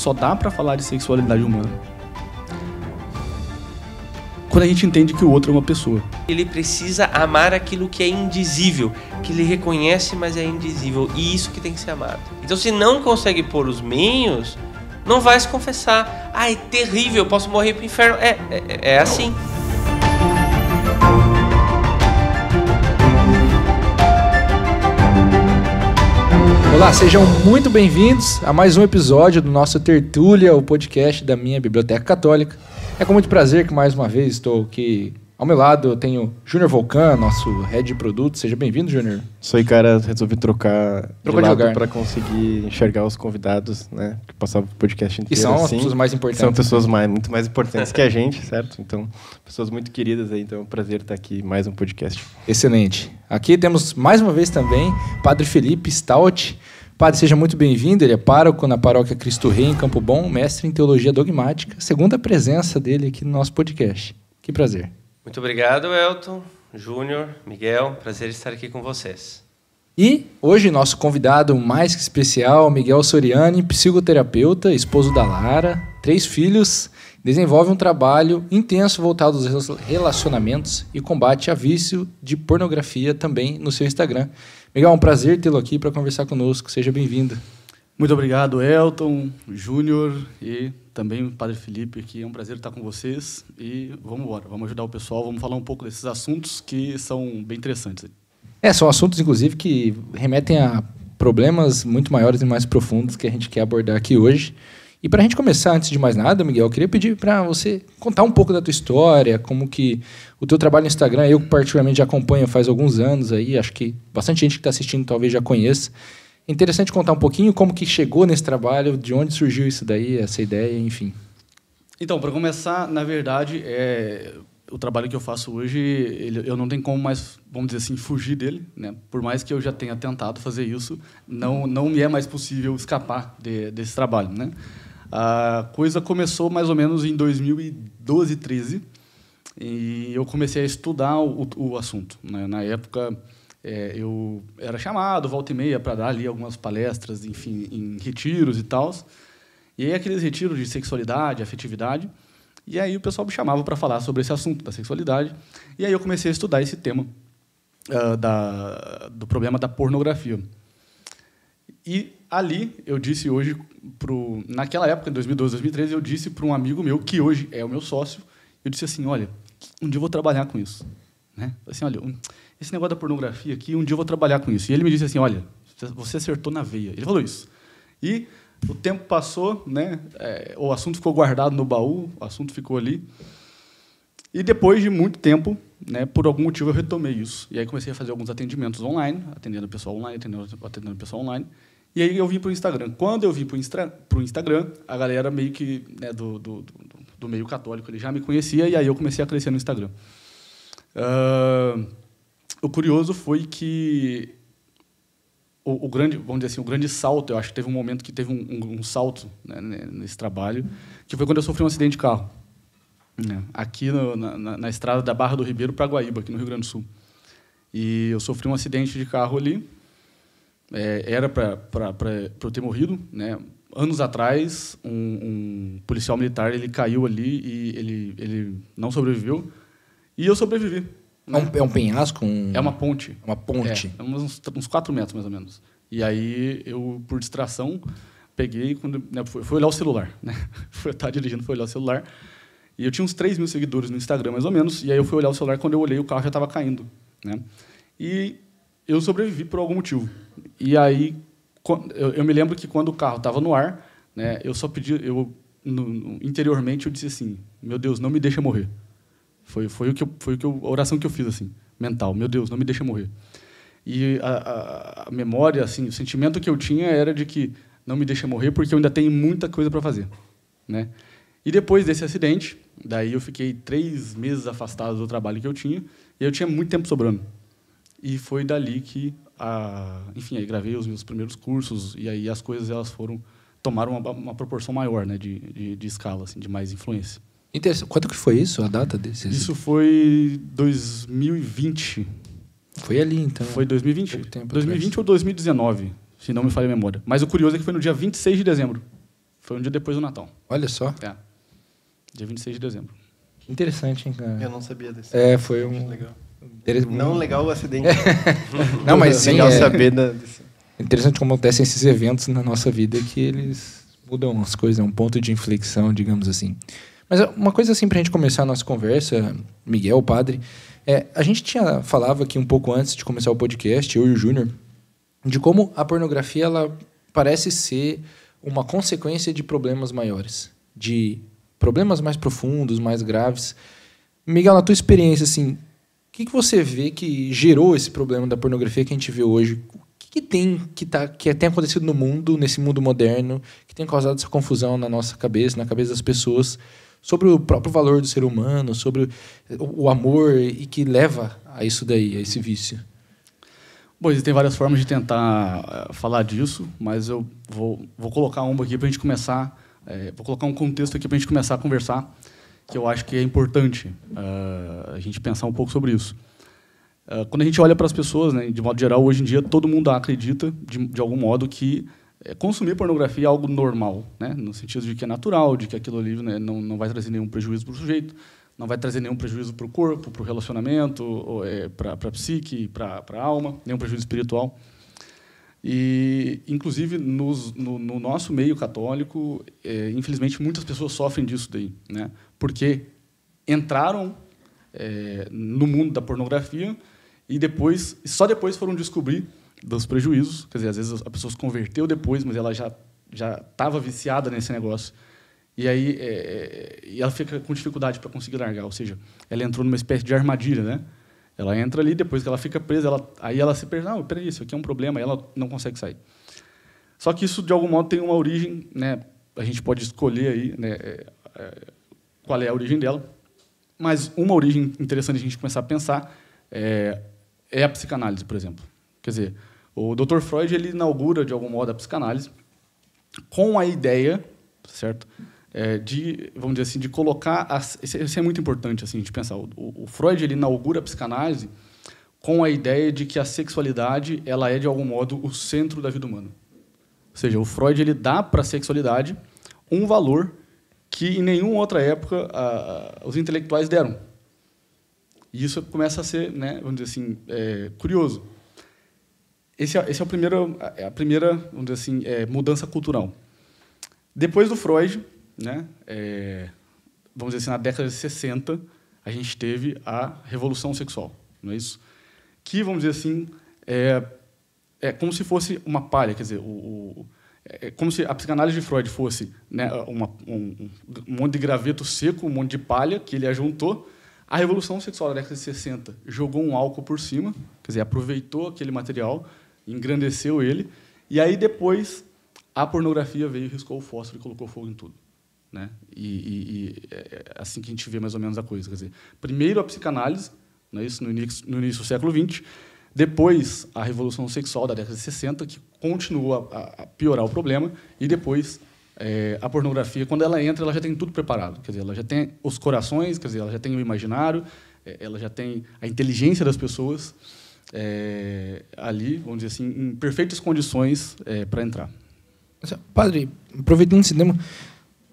só dá para falar de sexualidade humana quando a gente entende que o outro é uma pessoa. Ele precisa amar aquilo que é indizível, que ele reconhece, mas é indizível. E isso que tem que ser amado. Então, se não consegue pôr os meios, não vai se confessar. Ah, é terrível, posso morrer pro inferno. É, é, é assim. Olá, sejam muito bem-vindos a mais um episódio do nosso Tertúlia, o podcast da minha Biblioteca Católica. É com muito prazer que mais uma vez estou aqui ao meu lado. Eu tenho Júnior Volcan, nosso head de produto. Seja bem-vindo, Júnior. Isso aí, cara, resolvi trocar Trocou de, de lugar para conseguir enxergar os convidados, né? Que passavam o podcast inteiro. E são assim. as pessoas mais importantes. São pessoas mais, muito mais importantes que a gente, certo? Então, pessoas muito queridas aí. Então, é um prazer estar aqui mais um podcast. Excelente. Aqui temos mais uma vez também Padre Felipe Stout. Padre, seja muito bem-vindo. Ele é pároco na paróquia Cristo Rei, em Campo Bom, mestre em teologia dogmática. Segunda presença dele aqui no nosso podcast. Que prazer. Muito obrigado, Elton, Júnior, Miguel. Prazer estar aqui com vocês. E hoje nosso convidado mais que especial, Miguel Soriani, psicoterapeuta, esposo da Lara, três filhos, desenvolve um trabalho intenso voltado aos relacionamentos e combate a vício de pornografia também no seu Instagram. Miguel, é um prazer tê-lo aqui para conversar conosco. Seja bem-vindo. Muito obrigado, Elton, Júnior e também o Padre Felipe aqui. É um prazer estar com vocês e vamos embora. Vamos ajudar o pessoal, vamos falar um pouco desses assuntos que são bem interessantes. É, são assuntos, inclusive, que remetem a problemas muito maiores e mais profundos que a gente quer abordar aqui hoje. E para a gente começar, antes de mais nada, Miguel, eu queria pedir para você contar um pouco da tua história, como que o teu trabalho no Instagram, eu particularmente já acompanho faz alguns anos aí, acho que bastante gente que está assistindo talvez já conheça. É interessante contar um pouquinho como que chegou nesse trabalho, de onde surgiu isso daí, essa ideia, enfim. Então, para começar, na verdade, é, o trabalho que eu faço hoje, ele, eu não tenho como mais, vamos dizer assim, fugir dele, né? Por mais que eu já tenha tentado fazer isso, não não me é mais possível escapar de, desse trabalho, né? A coisa começou mais ou menos em 2012, 13, e eu comecei a estudar o, o assunto. Né? Na época, é, eu era chamado, volta e meia, para dar ali algumas palestras, enfim, em retiros e tal. E aí, aqueles retiros de sexualidade, afetividade. E aí, o pessoal me chamava para falar sobre esse assunto da sexualidade. E aí, eu comecei a estudar esse tema uh, da, do problema da pornografia. E ali, eu disse hoje, pro, naquela época, em 2012, 2013, eu disse para um amigo meu, que hoje é o meu sócio, eu disse assim, olha, um dia eu vou trabalhar com isso. Né? Assim, olha, esse negócio da pornografia aqui, um dia eu vou trabalhar com isso. E ele me disse assim, olha, você acertou na veia. Ele falou isso. E o tempo passou, né? É, o assunto ficou guardado no baú, o assunto ficou ali. E depois de muito tempo, né, por algum motivo eu retomei isso. E aí comecei a fazer alguns atendimentos online, atendendo o pessoal online, atendendo, atendendo o pessoal online. E aí eu vim para o Instagram. Quando eu vim para o Instagram, a galera meio que né, do, do, do, do, meio católico ele já me conhecia e aí eu comecei a crescer no Instagram. Uh, o curioso foi que o, o, grande, vamos dizer assim, o grande salto, eu acho que teve um momento que teve um, um, um salto né, nesse trabalho, que foi quando eu sofri um acidente de carro. Né, aqui no, na, na, estrada da Barra do Ribeiro para Guaíba, aqui no Rio Grande do Sul. E eu sofri um acidente de carro ali, é, era para eu ter morrido, né? Anos atrás, um, um, policial militar ele caiu ali e ele, ele não sobreviveu e eu sobrevivi. É um, é um penhasco? Um... É uma ponte. Uma ponte. É, uns, uns quatro metros, mais ou menos. E aí, eu, por distração, peguei, quando, né, fui, fui olhar o celular. Né? fui estar dirigindo, fui olhar o celular. E eu tinha uns 3 mil seguidores no Instagram, mais ou menos. E aí, eu fui olhar o celular, quando eu olhei, o carro já estava caindo. Né? E eu sobrevivi por algum motivo. E aí, eu, me lembro que quando o carro estava no ar, né, eu só pedi, eu no, interiormente eu disse assim, meu Deus, não me deixa morrer. Foi, foi o que eu, foi o que eu, a oração que eu fiz assim, mental, meu Deus, não me deixa morrer. E a, a, a memória, assim, o sentimento que eu tinha era de que não me deixa morrer porque eu ainda tenho muita coisa para fazer, né? E depois desse acidente, daí eu fiquei três meses afastado do trabalho que eu tinha e eu tinha muito tempo sobrando. E foi dali que, a, enfim, aí gravei os meus primeiros cursos e aí as coisas elas foram tomaram uma, uma proporção maior, né, de, de, de escala, assim, de mais influência. Quanto que foi isso, a data desse? Isso foi 2020. Foi ali, então. Foi 2020. 2020 atrás. ou 2019, se não me falha a memória. Mas o curioso é que foi no dia 26 de dezembro. Foi um dia depois do Natal. Olha só. É. Dia 26 de dezembro. Interessante, hein, cara? Eu não sabia desse. É, foi um. Legal. Não legal o acidente. Não, mas sim, legal é saber da, interessante como acontecem esses eventos na nossa vida que eles mudam as coisas, é um ponto de inflexão, digamos assim. Mas uma coisa assim pra gente começar a nossa conversa, Miguel, padre, é, a gente tinha falava aqui um pouco antes de começar o podcast, eu e o Júnior, de como a pornografia ela parece ser uma consequência de problemas maiores, de problemas mais profundos, mais graves. Miguel, na tua experiência, assim, que, que você vê que gerou esse problema da pornografia que a gente vê hoje? O que, que tem que, tá, que tem acontecido no mundo, nesse mundo moderno, que tem causado essa confusão na nossa cabeça, na cabeça das pessoas, sobre o próprio valor do ser humano, sobre o, o amor e que leva a isso daí, a esse vício? Bom, existem várias formas de tentar eh, falar disso, mas eu vou, vou colocar uma aqui para a gente começar. eh, vou colocar um contexto aqui para a gente começar a conversar, que eu acho que é importante ah, a gente pensar um pouco sobre isso. Ah, quando a gente olha para as pessoas, né, de modo geral, hoje em dia todo mundo acredita, de, de algum modo, que eh, consumir pornografia é algo normal, né, no sentido de que é natural, de que aquilo ali né, não, não vai trazer nenhum prejuízo para o sujeito, não vai trazer nenhum prejuízo para o corpo, para o relacionamento, para a psique, para a alma, nenhum prejuízo espiritual. E, inclusive, nos, no, no nosso meio católico, é, infelizmente, muitas pessoas sofrem disso daí, né? porque entraram é, no mundo da pornografia e depois, só depois foram descobrir dos prejuízos. Quer dizer, às vezes a pessoa se converteu depois, mas ela já já estava viciada nesse negócio. E aí é, e ela fica com dificuldade para conseguir largar, ou seja, ela entrou numa espécie de armadilha, né? Ela entra ali, depois que ela fica presa, ela, aí ela se perde, não, peraí, isso aqui é um problema, ela não consegue sair. Só que isso, de algum modo, tem uma origem, né? a gente pode escolher aí né, é, é, qual é a origem dela, mas uma origem interessante a gente começar a pensar é, é a psicanálise, por exemplo. Quer dizer, o Dr. Freud ele inaugura, de algum modo, a psicanálise com a ideia, certo? É, de, vamos dizer assim, de colocar... As, isso é muito importante, assim, de pensar. O, o Freud ele inaugura a psicanálise com a ideia de que a sexualidade ela é, de algum modo, o centro da vida humana. Ou seja, o Freud ele dá para a sexualidade um valor que em nenhuma outra época a, os intelectuais deram. E isso começa a ser, né, vamos dizer assim, é, curioso. Esse é, esse é, o primeiro, é a primeira vamos dizer assim, é, mudança cultural. Depois do Freud, né, é, vamos dizer assim, na década de 60, a gente teve a revolução sexual, não é isso? Que, vamos dizer assim, é, é como se fosse uma palha, quer dizer, o, o é como se a psicanálise de Freud fosse né, uma, um, um monte de graveto seco, um monte de palha que ele ajuntou. A revolução sexual da década de 60 jogou um álcool por cima, quer dizer, aproveitou aquele material, engrandeceu ele, e aí depois a pornografia veio, riscou o fósforo e colocou fogo em tudo. Né? E, e, e é assim que a gente vê mais ou menos a coisa. Quer dizer, primeiro a psicanálise, né, isso no início, no início do século XX, depois, a revolução sexual da década de 60, que continua a, a piorar o problema, e depois é, a pornografia, quando ela entra, ela já tem tudo preparado. Quer dizer, ela já tem os corações, quer dizer, ela já tem o imaginário, é, ela já tem a inteligência das pessoas é, ali, vamos dizer assim, em perfeitas condições para entrar. Padre, aproveitando esse tema,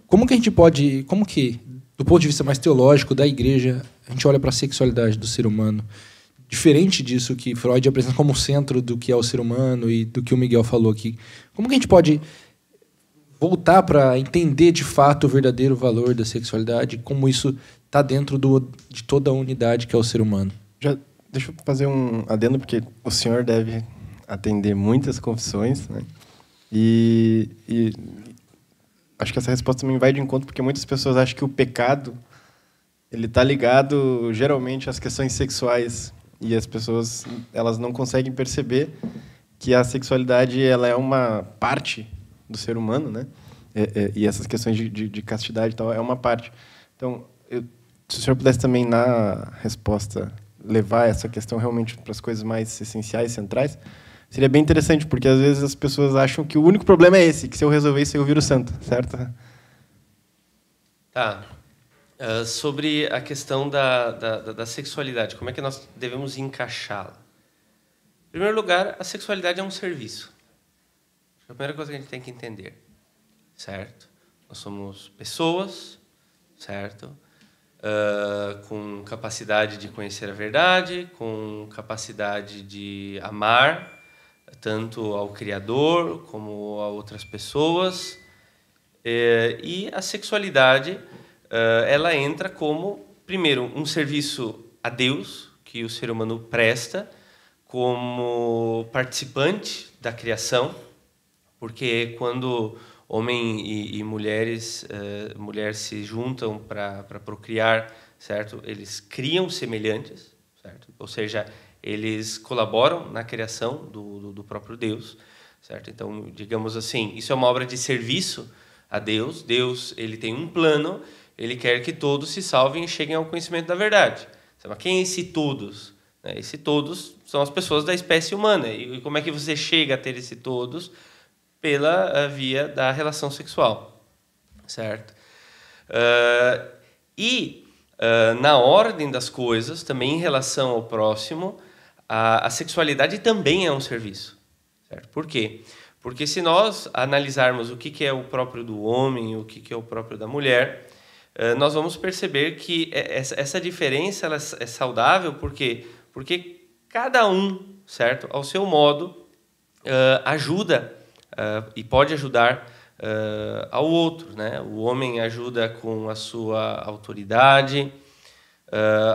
como que a gente pode, como que, do ponto de vista mais teológico da igreja, a gente olha para a sexualidade do ser humano? diferente disso que Freud apresenta como centro do que é o ser humano e do que o Miguel falou aqui. Como que a gente pode voltar para entender de fato o verdadeiro valor da sexualidade, como isso está dentro do, de toda a unidade que é o ser humano? Já deixa eu fazer um adendo porque o senhor deve atender muitas confissões, né? E, e acho que essa resposta também vai de encontro porque muitas pessoas acham que o pecado ele está ligado geralmente às questões sexuais e as pessoas elas não conseguem perceber que a sexualidade ela é uma parte do ser humano, né? É, é, e essas questões de, de, de, castidade e tal é uma parte. Então, eu, se o senhor pudesse também na resposta levar essa questão realmente para as coisas mais essenciais, centrais, seria bem interessante, porque às vezes as pessoas acham que o único problema é esse, que se eu resolver isso eu viro santo, certo? Tá. Uh, sobre a questão da, da, da, sexualidade, como é que nós devemos encaixá-la? Em primeiro lugar, a sexualidade é um serviço. É a primeira coisa que a gente tem que entender, certo? nós somos pessoas, certo? Uh, com capacidade de conhecer a verdade, com capacidade de amar tanto ao Criador como a outras pessoas. É, e a sexualidade, uh, ela entra como, primeiro, um serviço a Deus que o ser humano presta como participante da criação, porque quando homem e, e mulheres uh, se juntam para procriar, certo? Eles criam semelhantes, certo? Ou seja, eles colaboram na criação do, do, do próprio Deus, certo? Então, digamos assim, isso é uma obra de serviço a Deus. Deus ele tem um plano, ele quer que todos se salvem e cheguem ao conhecimento da verdade. Mas quem é esse todos? Né, esse todos são as pessoas da espécie humana. E como é que você chega a ter esse todos? Pela via da relação sexual, certo? Uh, e uh, na ordem das coisas, também em relação ao próximo, a, a sexualidade também é um serviço. Certo? Por quê? Porque se nós analisarmos o que, que é o próprio do homem, o que, que é o próprio da mulher, eh, nós vamos perceber que essa diferença ela é saudável, por quê? Porque cada um, certo, ao seu modo, eh, ajuda eh, e pode ajudar ao outro. Né? O homem ajuda com a sua autoridade,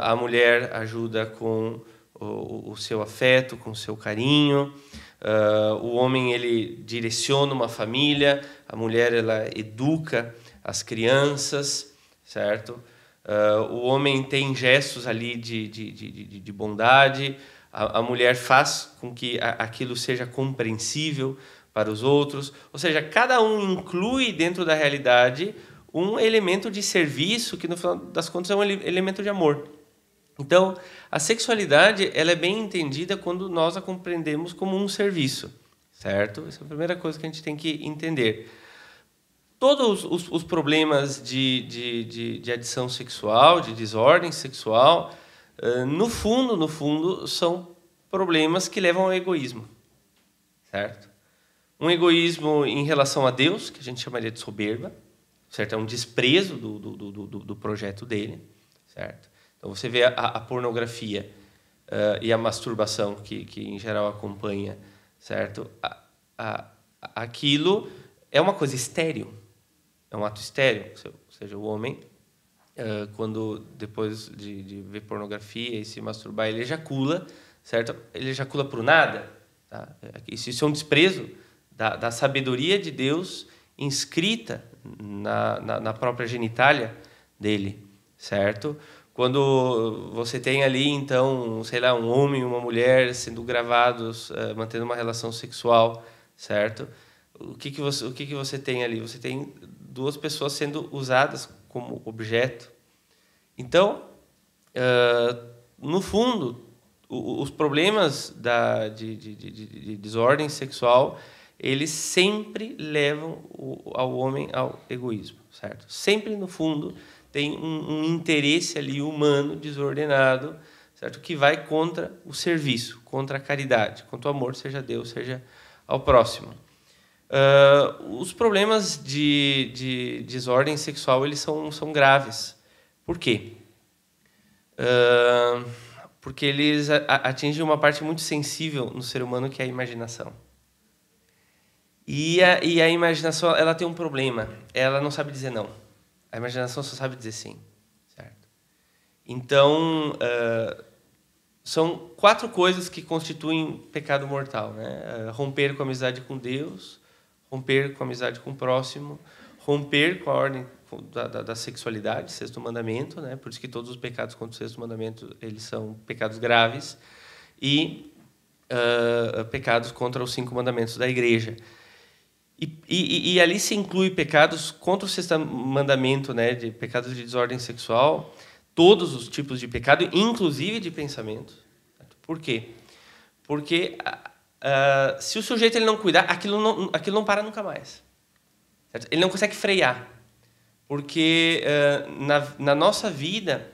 a mulher ajuda com o, seu afeto, com o seu carinho. Uh, o homem ele direciona uma família, a mulher ela educa as crianças, certo? Uh, o homem tem gestos ali de, de, de, de bondade, a, a, mulher faz com que a, aquilo seja compreensível para os outros. Ou seja, cada um inclui dentro da realidade um elemento de serviço que, no final das contas, é um elemento de amor. Então, a sexualidade ela é bem entendida quando nós a compreendemos como um serviço, certo? Essa é a primeira coisa que a gente tem que entender. Todos os, os problemas de, de, de, de, adição sexual, de desordem sexual, no fundo, no fundo, são problemas que levam ao egoísmo, certo? Um egoísmo em relação a Deus, que a gente chamaria de soberba, certo? É um desprezo do, do, do, do projeto dele, certo? Então você vê a, a pornografia uh, e a masturbação que, que em geral acompanha, certo? A, a, aquilo é uma coisa estéril, é um ato estéril. Ou seja, o homem, uh, quando depois de, de, ver pornografia e se masturbar, ele ejacula, certo? Ele ejacula por nada. Tá? Isso, isso é um desprezo da, da sabedoria de Deus inscrita na, na, na própria genitália dele, certo? Quando você tem ali, então, sei lá, um homem e uma mulher sendo gravados, uh, mantendo uma relação sexual, certo? O que, que, você, o que, que você tem ali? Você tem duas pessoas sendo usadas como objeto. Então, uh, no fundo, os problemas da, de, de, de, de, desordem sexual, eles sempre levam o, ao homem ao egoísmo, certo? Sempre, no fundo, tem um, um interesse ali humano desordenado, certo? Que vai contra o serviço, contra a caridade, contra o amor, seja Deus, seja ao próximo. Uh, os problemas de, de, desordem sexual eles são, são graves. Por quê? Uh, porque eles atingem uma parte muito sensível no ser humano que é a imaginação. E a, e a imaginação ela tem um problema. Ela não sabe dizer não. A imaginação só sabe dizer sim, certo? Então, uh, são quatro coisas que constituem pecado mortal, né? Uh, romper com a amizade com Deus, romper com a amizade com o próximo, romper com a ordem da, da, da, sexualidade, sexto mandamento, né? Por isso que todos os pecados contra o sexto mandamento eles são pecados graves e uh, pecados contra os cinco mandamentos da igreja. E, e, e, ali se inclui pecados contra o sexto mandamento, né, de pecados de desordem sexual, todos os tipos de pecado, inclusive de pensamento. Por quê? Porque uh, se o sujeito ele não cuidar, aquilo não, aquilo não para nunca mais. Certo? Ele não consegue frear. Porque uh, na, na nossa vida,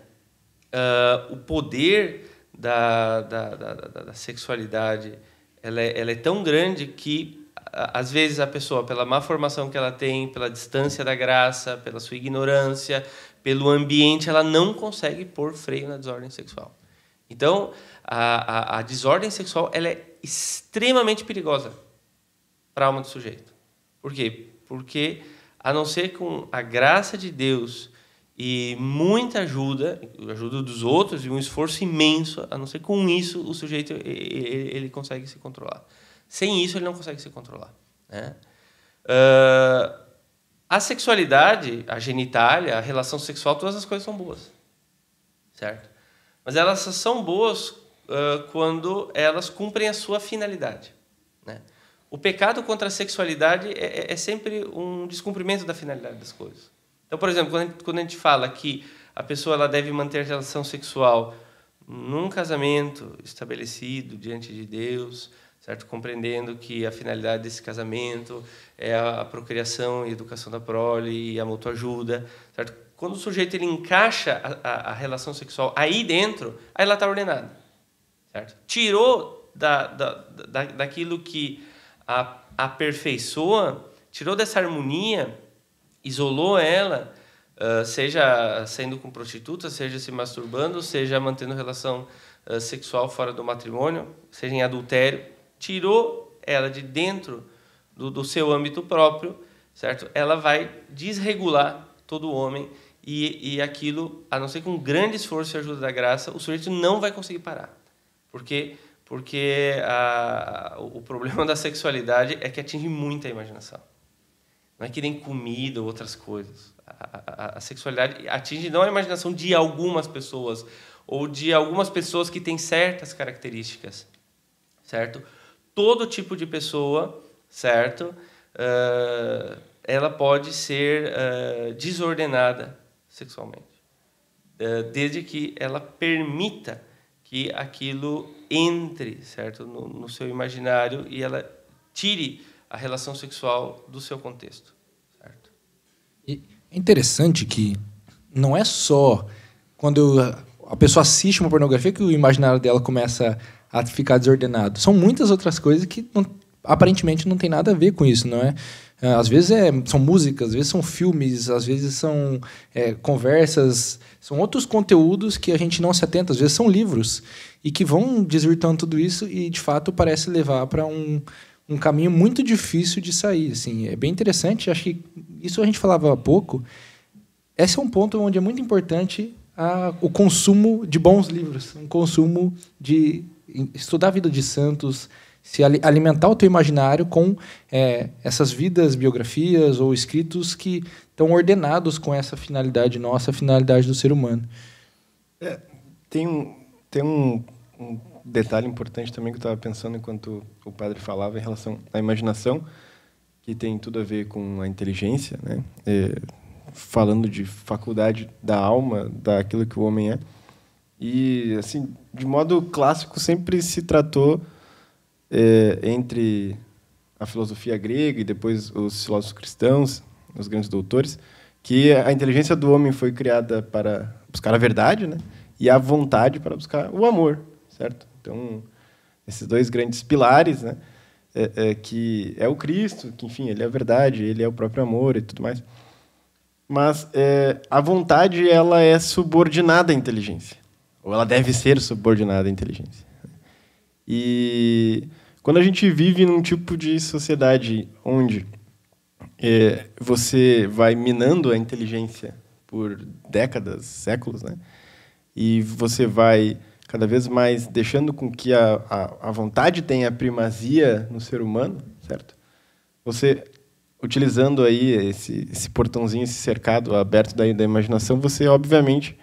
uh, o poder da, da, da, da, da sexualidade ela é, ela é tão grande que às vezes a pessoa, pela má formação que ela tem, pela distância da graça, pela sua ignorância, pelo ambiente, ela não consegue pôr freio na desordem sexual. Então, a, a, a desordem sexual ela é extremamente perigosa para a alma do sujeito. Por quê? Porque, a não ser com a graça de Deus e muita ajuda, ajuda dos outros e um esforço imenso, a não ser com isso o sujeito e- e- ele consegue se controlar. Sem isso ele não consegue se controlar. Né? Ah, a sexualidade, a genitália, a relação sexual, todas as coisas são boas, certo? Mas elas são boas ah, quando elas cumprem a sua finalidade. Né? O pecado contra a sexualidade é, é- é sempre um descumprimento da finalidade das coisas. Então, por exemplo, quando a gente, quando a gente fala que a pessoa ela deve manter relação sexual num casamento estabelecido diante de Deus, certo? Compreendendo que a finalidade desse casamento é a procriação e educação da prole e a mutua ajuda, certo? Quando o sujeito ele encaixa a, a, a relação sexual aí dentro, aí ela está ordenada, certo? Tirou da, da, da, daquilo que a aperfeiçoa, tirou dessa harmonia, isolou ela, ah, seja saindo com prostituta, seja se masturbando, seja mantendo relação ah, sexual fora do matrimônio, seja em adultério, tirou ela de dentro do, do seu âmbito próprio, certo? Ela vai desregular todo o homem e, e aquilo, a não ser com grande esforço e ajuda da graça, o sujeito não vai conseguir parar. Porque porque a, o problema da sexualidade é que atinge muita imaginação. Não é que nem comida ou outras coisas. A, a, a sexualidade atinge não a imaginação de algumas pessoas ou de algumas pessoas que têm certas características, certo? Todo tipo de pessoa, certo? Ah, ela pode ser ah, desordenada sexualmente, Ah, desde que ela permita que aquilo entre, certo, no, no seu imaginário e ela tire a relação sexual do seu contexto, certo? E é interessante que não é só quando a pessoa assiste uma pornografia que o imaginário dela começa a ficar desordenado. São muitas outras coisas que não- aparentemente não tem nada a ver com isso, não é? É, Às vezes é- são músicas, às vezes são filmes, às vezes são é, conversas, são outros conteúdos que a gente não se atenta, às vezes são livros, e que vão desvirtuando tudo isso e, de fato, parece levar para um, um caminho muito difícil de sair. Assim. É bem interessante, acho que isso a gente falava há pouco, esse é um ponto onde é muito importante a- o consumo de bons livros, um consumo de estudar a vida de santos, se ali- alimentar o teu imaginário com é, essas vidas, biografias ou escritos que estão ordenados com essa finalidade nossa, a finalidade do ser humano. Tem um, tem um, um detalhe importante também que eu estava pensando enquanto o padre falava em relação à imaginação, que tem tudo a ver com a inteligência, né? É, falando de faculdade da alma, daquilo que o homem é. E, assim, de modo clássico, sempre se tratou é, entre a filosofia grega e depois os filósofos cristãos, os grandes doutores, que a inteligência do homem foi criada para buscar a verdade, né? E a vontade para buscar o amor, certo? Então, esses dois grandes pilares, né? É, é, que é o Cristo, que enfim, ele é a verdade, ele é o próprio amor e tudo mais. Mas é, a vontade ela é subordinada à inteligência, ou ela deve ser subordinada à inteligência. E quando a gente vive num tipo de sociedade onde é, você vai minando a inteligência por décadas, séculos, né? E você vai cada vez mais deixando com que a, a, a vontade tenha primazia no ser humano, certo? Você utilizando aí esse, esse portãozinho, esse cercado aberto da, da imaginação, você obviamente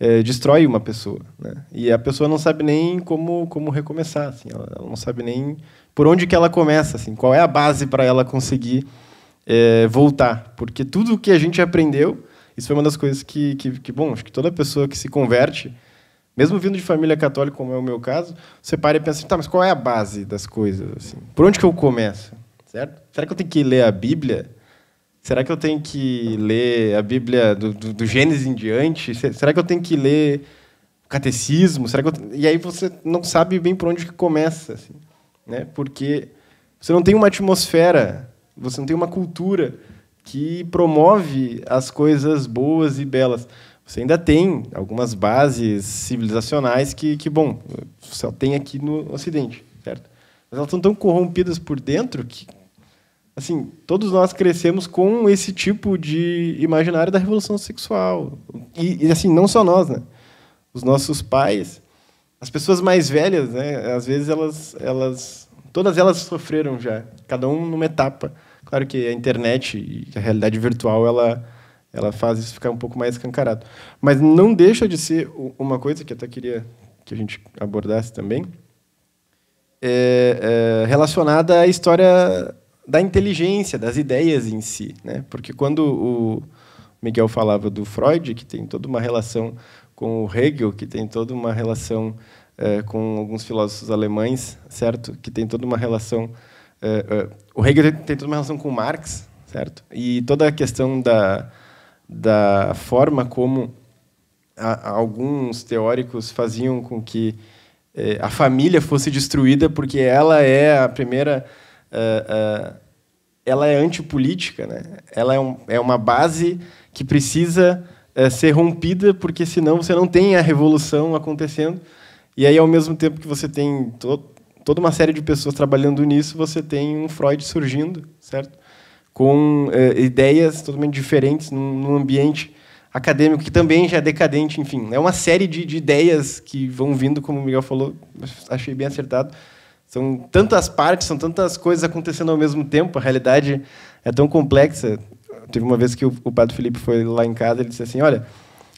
é, destrói uma pessoa, né? E a pessoa não sabe nem como como recomeçar, assim, ela, ela não sabe nem por onde que ela começa, assim, qual é a base para ela conseguir é, voltar, porque tudo o que a gente aprendeu, isso foi uma das coisas que, que, que, bom, acho que toda pessoa que se converte, mesmo vindo de família católica, como é o meu caso, você para e pensa, tá, mas qual é a base das coisas, assim? Por onde que eu começo, certo? Será que eu tenho que ler a Bíblia? Será que eu tenho que ler a Bíblia do, do, do Gênesis em diante? Será que eu tenho que ler o catecismo? Será que eu... E aí você não sabe bem por onde que começa, assim, né? Porque você não tem uma atmosfera, você não tem uma cultura que promove as coisas boas e belas. Você ainda tem algumas bases civilizacionais que, que bom, só tem aqui no Ocidente, certo? Mas elas estão tão corrompidas por dentro que, assim, todos nós crescemos com esse tipo de imaginário da revolução sexual. E, e assim, não só nós, né? Os nossos pais, as pessoas mais velhas, né? Às vezes elas, elas, todas elas sofreram já, cada um numa etapa. Claro que a internet e a realidade virtual ela ela faz isso ficar um pouco mais escancarado. Mas não deixa de ser uma coisa que eu até queria que a gente abordasse também, é, é relacionada à história da inteligência, das ideias em si. Né? Porque quando o Miguel falava do Freud, que tem toda uma relação com o Hegel, que tem toda uma relação é, com alguns filósofos alemães, certo? Que tem toda uma relação... É, é, o Hegel tem toda uma relação com Marx, certo? E toda a questão da da forma como a, alguns teóricos faziam com que a família fosse destruída porque ela é a primeira uh, ela é antipolítica né ela é, um, é uma base que precisa uh, ser rompida porque senão você não tem a revolução acontecendo e aí ao mesmo tempo que você tem to toda uma série de pessoas trabalhando nisso você tem um Freud surgindo certo com eh, ideias totalmente diferentes num, num, ambiente acadêmico que também já é decadente, enfim. É uma série de, de, ideias que vão vindo, como o Miguel falou, achei bem acertado. São tantas partes, são tantas coisas acontecendo ao mesmo tempo, a realidade é tão complexa. Teve uma vez que o, o Padre Felipe foi lá em casa, ele disse assim, olha,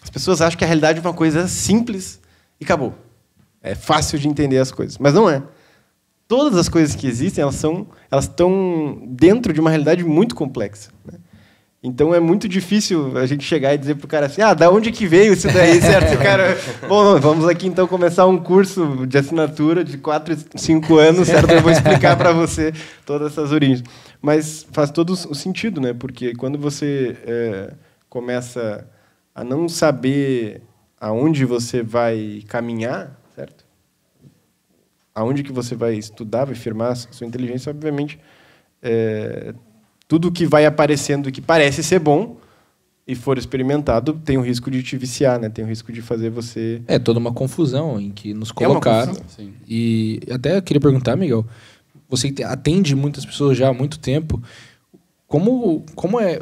as pessoas acham que a realidade é uma coisa simples e acabou. É fácil de entender as coisas, mas não é todas as coisas que existem, elas são, elas estão dentro de uma realidade muito complexa. Né? Então é muito difícil a gente chegar e dizer para o cara assim, ah, da onde que veio isso daí, certo? cara, bom, vamos aqui então começar um curso de assinatura de 4, 5 anos, certo? Eu vou explicar para você todas essas origens. Mas faz todo o sentido, né? Porque quando você é, começa a não saber aonde você vai caminhar, aonde que você vai estudar, vai firmar a sua inteligência, obviamente, é, tudo que vai aparecendo que parece ser bom e for experimentado tem o risco de te viciar, né? Tem o risco de fazer você é toda uma confusão em que nos colocaram. É e até eu queria perguntar, Miguel, você atende muitas pessoas já há muito tempo, como como é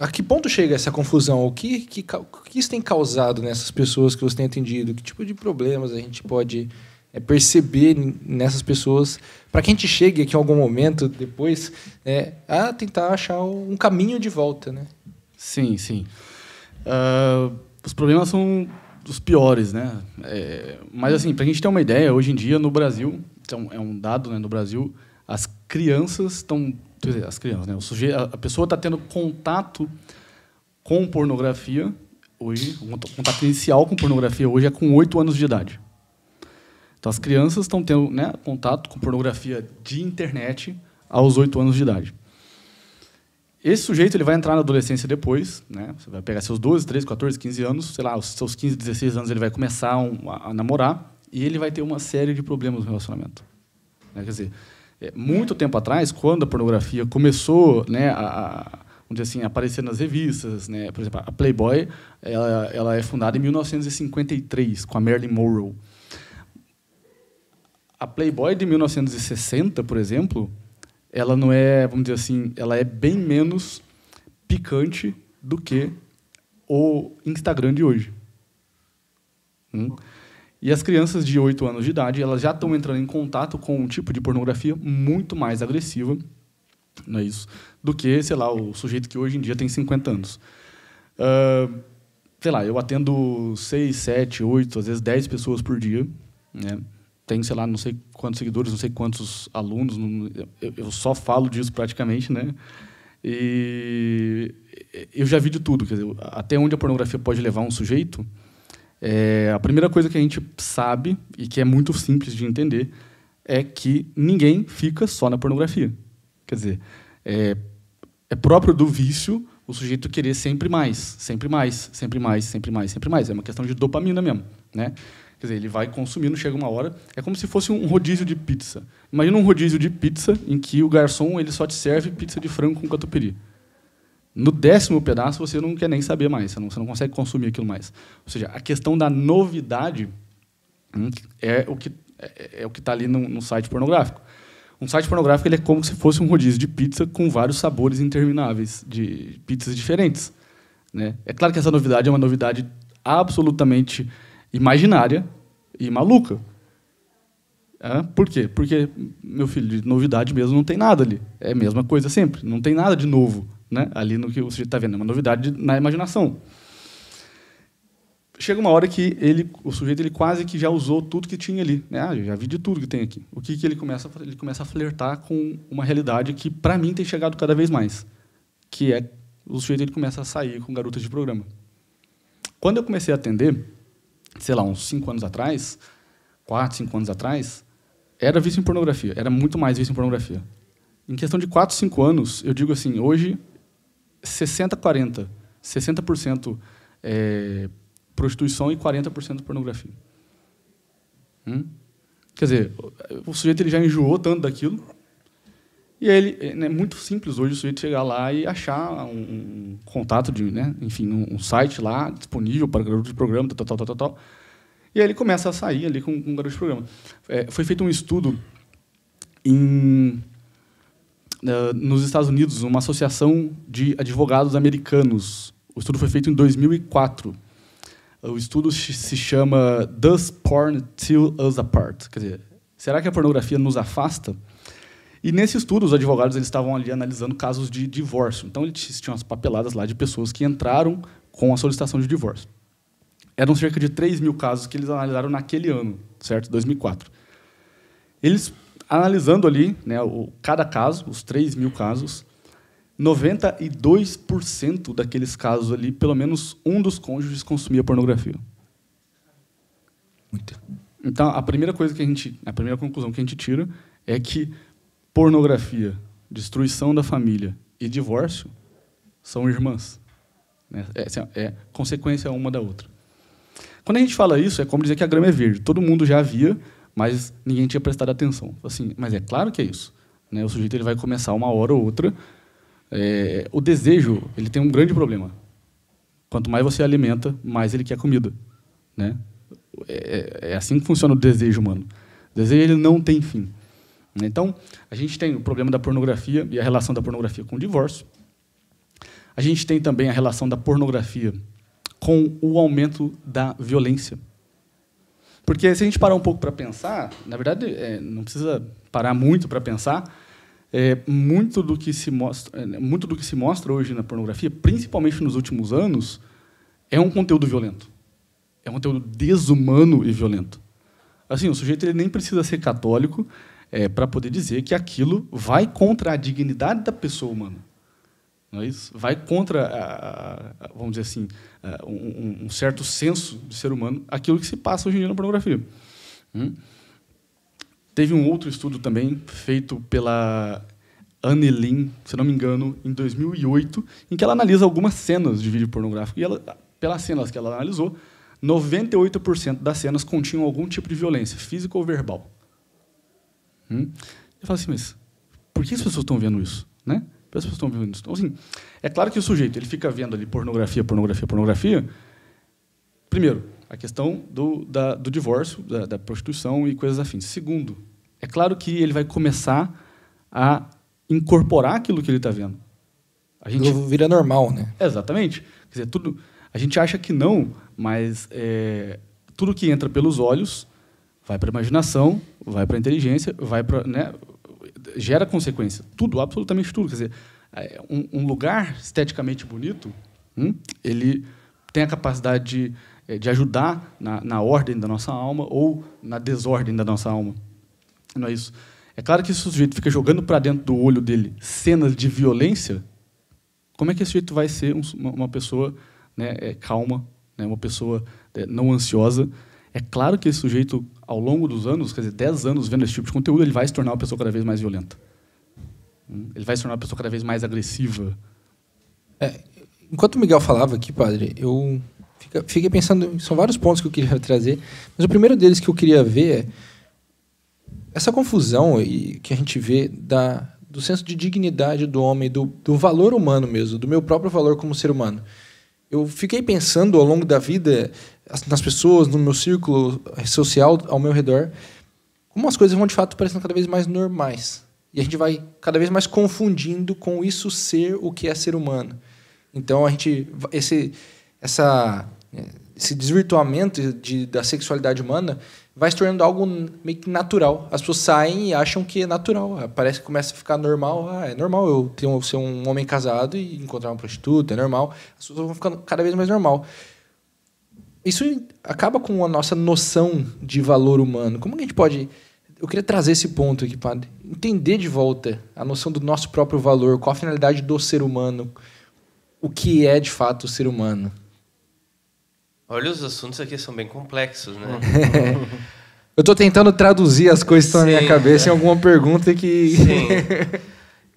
a que ponto chega essa confusão? O que, que, o que isso tem causado nessas pessoas que você tem atendido? Que tipo de problemas a gente pode é perceber nessas pessoas, para que a gente chegue aqui em algum momento depois, é, a tentar achar um caminho de volta, né? Sim, sim. Uh, os problemas são os piores, né? É, mas assim, para a gente ter uma ideia, hoje em dia no Brasil, então é um dado, né? No Brasil, as crianças estão, as crianças, né? O sujeito, a pessoa está tendo contato com pornografia hoje, contato inicial com pornografia hoje é com 8 anos de idade. Então, as crianças estão tendo né, contato com pornografia de internet aos 8 anos de idade. Esse sujeito ele vai entrar na adolescência depois, né? Você vai pegar seus 12, 13, 14, 15 anos, sei lá, os seus 15, 16 anos ele vai começar um, a, a, namorar e ele vai ter uma série de problemas no relacionamento. Né? Quer dizer, é, muito tempo atrás, quando a pornografia começou, né, a, a assim, aparecer nas revistas, né? Por exemplo, a Playboy, ela, ela é fundada em 1953 com a Marilyn Monroe. A Playboy de 1960, por exemplo, ela não é, vamos dizer assim, ela é bem menos picante do que o Instagram de hoje. Hum? E as crianças de 8 anos de idade, elas já estão entrando em contato com um tipo de pornografia muito mais agressiva, não é isso, do que, sei lá, o sujeito que hoje em dia tem 50 anos. Uh, sei lá, eu atendo 6, 7, 8, às vezes 10 pessoas por dia, né? Tem, sei lá, não sei quantos seguidores, não sei quantos alunos, não, eu, eu, só falo disso praticamente, né? E eu já vi de tudo, quer dizer, até onde a pornografia pode levar um sujeito. É, a primeira coisa que a gente sabe e que é muito simples de entender é que ninguém fica só na pornografia. Quer dizer, é, é próprio do vício o sujeito querer sempre mais, sempre mais, sempre mais, sempre mais, sempre mais. É uma questão de dopamina mesmo, né? Quer dizer, ele vai consumindo, chega uma hora, é como se fosse um rodízio de pizza. Imagina um rodízio de pizza em que o garçom ele só te serve pizza de frango com catupiry. No décimo pedaço você não quer nem saber mais, você não, você não consegue consumir aquilo mais. Ou seja, a questão da novidade hum, é o que é, é o que está ali no, no, site pornográfico. Um site pornográfico ele é como se fosse um rodízio de pizza com vários sabores intermináveis de pizzas diferentes. Né? É claro que essa novidade é uma novidade absolutamente imaginária e maluca. É, por quê? Porque, meu filho, de novidade mesmo não tem nada ali. É a mesma coisa sempre. Não tem nada de novo né? ali no que o sujeito está vendo. É uma novidade na imaginação. Chega uma hora que ele, o sujeito ele quase que já usou tudo que tinha ali. Né? Ah, já vi de tudo que tem aqui. O que, que ele começa? Ele começa a flertar com uma realidade que, para mim, tem chegado cada vez mais. Que é o sujeito ele começa a sair com garotas de programa. Quando eu comecei a atender, sei lá, uns cinco anos atrás, quatro, cinco anos atrás, era vício em pornografia. Era muito mais vício em pornografia. Em questão de quatro, cinco anos, eu digo assim, hoje 60, 40. 60% é, prostituição e 40% pornografia. Hum? Quer dizer, o sujeito ele já enjoou tanto daquilo. E ele é muito simples hoje o sujeito chegar lá e achar um, um contato de, né, enfim, um, um, site lá disponível para garoto de programa, tal, tal, tal, tal, tal. E aí ele começa a sair ali com, com garoto de programa. É, foi feito um estudo em nos Estados Unidos, uma associação de advogados americanos. O estudo foi feito em 2004. O estudo se chama Does Porn Tear Us Apart? Quer dizer, será que a pornografia nos afasta? E nesse estudo, os advogados eles estavam ali analisando casos de divórcio. Então, eles tinham as papeladas lá de pessoas que entraram com a solicitação de divórcio. Eram cerca de 3 mil casos que eles analisaram naquele ano, certo? 2004. Eles analisando ali né, o, cada caso, os 3 mil casos, 92% daqueles casos ali, pelo menos um dos cônjuges consumia pornografia. Muito. Então, a primeira coisa que a gente, a primeira conclusão que a gente tira é que pornografia, destruição da família e divórcio são irmãs. Né? É, assim, é consequência uma da outra. Quando a gente fala isso, é como dizer que a grama é verde. Todo mundo já via mas ninguém tinha prestado atenção. Assim, mas é claro que é isso. Né? O sujeito ele vai começar uma hora ou outra. É, o desejo ele tem um grande problema. Quanto mais você alimenta, mais ele quer comida. Né? É, é assim que funciona o desejo humano. O desejo ele não tem fim. Então, a gente tem o problema da pornografia e a relação da pornografia com o divórcio. A gente tem também a relação da pornografia com o aumento da violência. Porque se a gente parar um pouco para pensar, na verdade, é, não precisa parar muito para pensar, é, muito do que se mostra, é, muito do que se mostra hoje na pornografia, principalmente nos últimos anos, é um conteúdo violento. É um conteúdo desumano e violento. Assim, o sujeito ele nem precisa ser católico é, para poder dizer que aquilo vai contra a dignidade da pessoa humana. Não é isso? Vai contra, a, a, vamos dizer assim, a, um, um, certo senso de ser humano, aquilo que se passa hoje em dia na pornografia. Hum? Teve um outro estudo também, feito pela Anne Lin, se não me engano, em 2008, em que ela analisa algumas cenas de vídeo pornográfico. E ela, pelas cenas que ela analisou, 98% das cenas continham algum tipo de violência, física ou verbal. Hum? Eu falo assim, mas por que as pessoas estão vendo isso? Né? As pessoas estão vendo isso. Então, assim, é claro que o sujeito ele fica vendo ali pornografia, pornografia, pornografia. Primeiro, a questão do, da, do divórcio, da, da, prostituição e coisas afins. Segundo, é claro que ele vai começar a incorporar aquilo que ele está vendo. A gente vira normal, né? Exatamente. Quer dizer, tudo. A gente acha que não, mas é, tudo que entra pelos olhos vai para a imaginação, vai para a inteligência, vai para, né, gera consequência. Tudo, absolutamente tudo. Quer dizer, é, um, um lugar esteticamente bonito, hum, ele tem a capacidade de, é, de ajudar na, na ordem da nossa alma ou na desordem da nossa alma. Não é isso? É claro que se o sujeito fica jogando para dentro do olho dele cenas de violência, como é que esse sujeito vai ser um, uma, pessoa né, é, calma, né, uma pessoa não ansiosa? É claro que esse sujeito ao longo dos anos, quer dizer, 10 anos vendo esse tipo de conteúdo, ele vai se tornar uma pessoa cada vez mais violenta. Hum? Ele vai se tornar uma pessoa cada vez mais agressiva. É, enquanto o Miguel falava aqui, padre, eu fiquei pensando, são vários pontos que eu queria trazer, mas o primeiro deles que eu queria ver é essa confusão que a gente vê da, do senso de dignidade do homem, do, do valor humano mesmo, do meu próprio valor como ser humano. Eu fiquei pensando ao longo da vida, as- nas pessoas, no meu círculo social ao meu redor, como as coisas vão de fato parecendo cada vez mais normais. E a gente vai cada vez mais confundindo com isso ser o que é ser humano. Então a gente esse essa esse desvirtuamento de, da sexualidade humana vai se tornando algo meio que natural. As pessoas saem e acham que é natural. Ah, Parece que começa a ficar normal. Ah, é normal eu ter um, ser um homem casado e encontrar uma prostituta, é normal. As pessoas vão ficando cada vez mais normal. Isso acaba com a nossa noção de valor humano. Como que a gente pode eu queria trazer esse ponto aqui, padre. Entender de volta a noção do nosso próprio valor, qual a finalidade do ser humano, o que é de fato o ser humano. Olha, os assuntos aqui são bem complexos, né? Eu estou tentando traduzir as coisas que estão na minha cabeça em alguma pergunta que. Sim.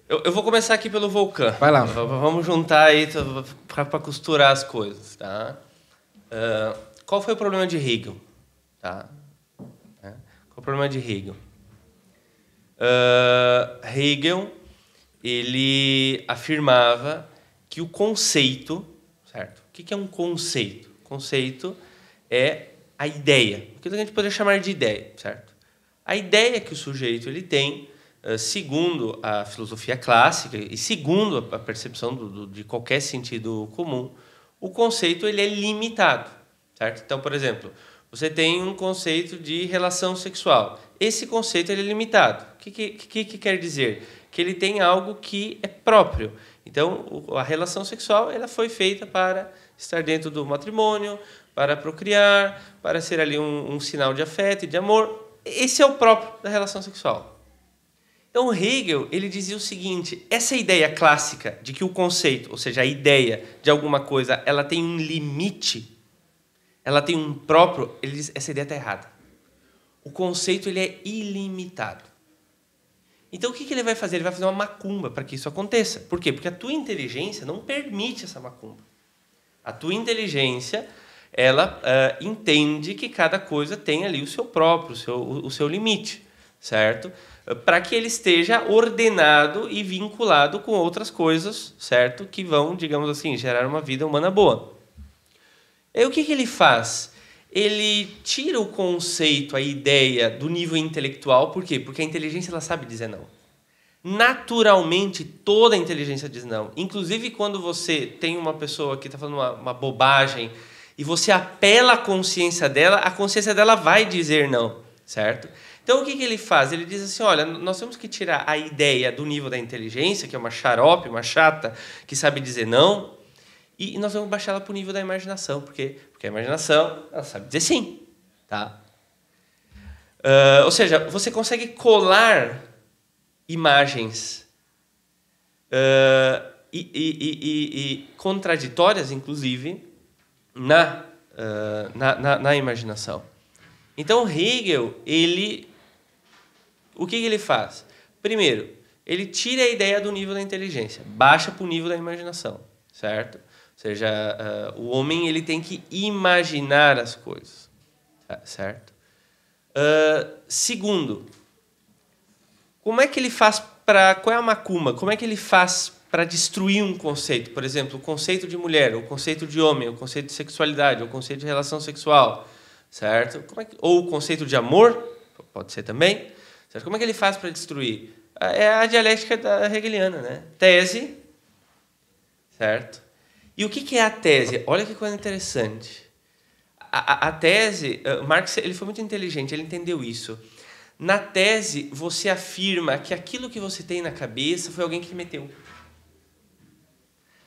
Eu, eu vou começar aqui pelo vulcão. Vai lá. V- Vamos juntar aí para costurar as coisas, tá? Ah, qual foi o problema de Hegel? Tá? É. Qual o problema de Hegel? Ah, Hegel ele afirmava que o conceito, certo? O que é um conceito? Conceito é a ideia, aquilo que a gente poderia chamar de ideia, certo? A ideia que o sujeito ele tem, segundo a filosofia clássica e segundo a percepção do, do- de qualquer sentido comum, o conceito ele é limitado, certo? Então, por exemplo, você tem um conceito de relação sexual. Esse conceito ele é limitado. O que, que, que, que quer dizer? Que ele tem algo que é próprio. Então, o- a relação sexual ela foi feita para estar dentro do matrimônio, para procriar, para ser ali um, um sinal de afeto e de amor. Esse é o próprio da relação sexual. Então Hegel ele dizia o seguinte: essa ideia clássica de que o conceito, ou seja, a ideia de alguma coisa, ela tem um limite, ela tem um próprio, ele diz essa ideia está errada. O conceito ele é ilimitado. Então o que, que ele vai fazer? Ele vai fazer uma macumba para que isso aconteça. Por quê? Porque a tua inteligência não permite essa macumba. A tua inteligência ela ah, entende que cada coisa tem ali o seu próprio, o seu, o seu limite, certo? Para que ele esteja ordenado e vinculado com outras coisas, certo? Que vão, digamos assim, gerar uma vida humana boa. E o que, que ele faz? Ele tira o conceito, a ideia do nível intelectual, por quê? Porque a inteligência ela sabe dizer não. Naturalmente, toda a inteligência diz não. Inclusive, quando você tem uma pessoa que está falando uma, uma bobagem e você apela à consciência dela, a consciência dela vai dizer não, certo? Então, o que, que ele faz? Ele diz assim: olha, nós temos que tirar a ideia do nível da inteligência, que é uma xarope, uma chata, que sabe dizer não, e nós vamos baixar ela para o nível da imaginação. Por quê? Porque a imaginação, ela sabe dizer sim. Tá? Ah, ou seja, você consegue colar imagens ah, e, e- e- e- contraditórias, inclusive, na, ah, na, na, na imaginação. Então, Hegel, ele, o que, que ele faz? Primeiro, ele tira a ideia do nível da inteligência, baixa para o nível da imaginação, certo? Ou seja, ah, o homem ele tem que imaginar as coisas, tá? certo? Ah, segundo, como é que ele faz para. Qual é a macumba? Como é que ele faz para destruir um conceito? Por exemplo, o conceito de mulher, o conceito de homem, o conceito de sexualidade, o conceito de relação sexual, certo? É que, ou o conceito de amor, pode ser também. Certo? Como é que ele faz para destruir? É a dialética da hegeliana, né? Tese, certo? E o que que é a tese? Olha que coisa interessante. A, a- a tese, eh, Marx ele foi muito inteligente, ele entendeu isso. Na tese, você afirma que aquilo que você tem na cabeça foi alguém que meteu.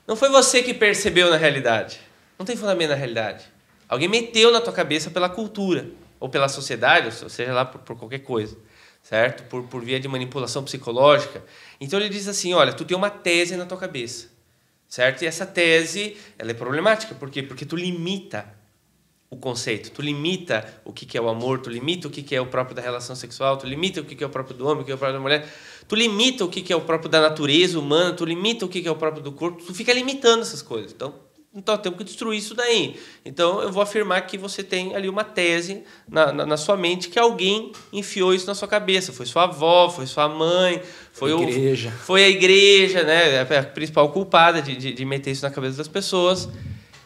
Não foi você que percebeu na realidade. Não tem fundamento na realidade. Alguém meteu na tua cabeça pela cultura, ou pela sociedade, ou seja lá por, por qualquer coisa, certo? Por, por via de manipulação psicológica. Então ele diz assim, olha, tu tem uma tese na tua cabeça, certo? E essa tese, ela é problemática, por quê? Porque tu limita o conceito. Tu limita o que que é o amor, tu limita o que que é o próprio da relação sexual, tu limita o que que é o próprio do homem, o que é o próprio da mulher, tu limita o que que é o próprio da natureza humana, tu limita o que que é o próprio do corpo, tu fica limitando essas coisas. Então, então temos que destruir isso daí. Então eu vou afirmar que você tem ali uma tese na, na, na, sua mente que alguém enfiou isso na sua cabeça. Foi sua avó, foi sua mãe, foi a igreja. O, foi a igreja, né? A principal culpada de, de, de, meter isso na cabeça das pessoas.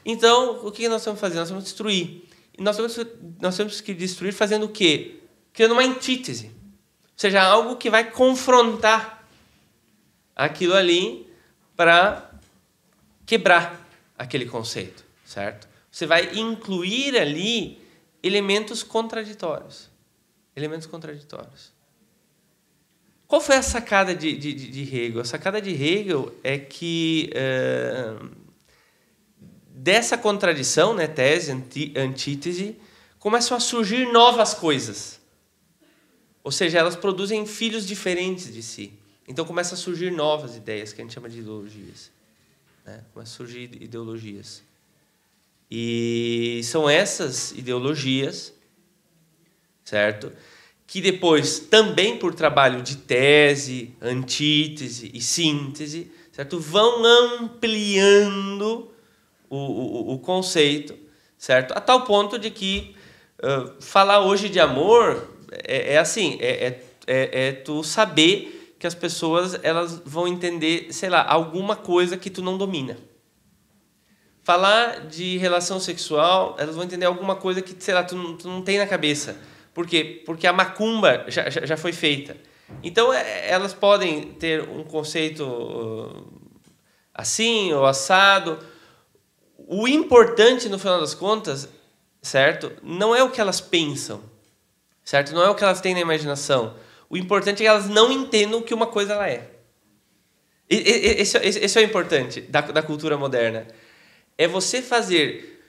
Então, o que nós estamos fazendo? Nós vamos destruir. E nós temos, nós temos que destruir fazendo o quê? Criando uma antítese. Ou seja, algo que vai confrontar aquilo ali para quebrar aquele conceito, certo? Você vai incluir ali elementos contraditórios. Elementos contraditórios. Qual foi a sacada de, de, de Hegel? A sacada de Hegel é que é, dessa contradição, né, tese, anti, antítese, começam a surgir novas coisas. Ou seja, elas produzem filhos diferentes de si. Então começam a surgir novas ideias, que a gente chama de ideologias. Né? Começam a surgir ideologias. E são essas ideologias, certo? Que depois, também por trabalho de tese, antítese e síntese, certo? Vão ampliando o, o, o conceito, certo? A tal ponto de que uh, falar hoje de amor é, é assim, é, é, é, é tu saber que as pessoas elas vão entender, sei lá, alguma coisa que tu não domina. Falar de relação sexual, elas vão entender alguma coisa que, sei lá, tu não, tu não tem na cabeça. Por quê? Porque a macumba já, já, já foi feita. Então, é, elas podem ter um conceito assim ou assado. O importante, no final das contas, certo? Não é o que elas pensam, certo? Não é o que elas têm na imaginação. O importante é que elas não entendam o que uma coisa ela é. Esse, esse, esse é o importante da, da cultura moderna. É você fazer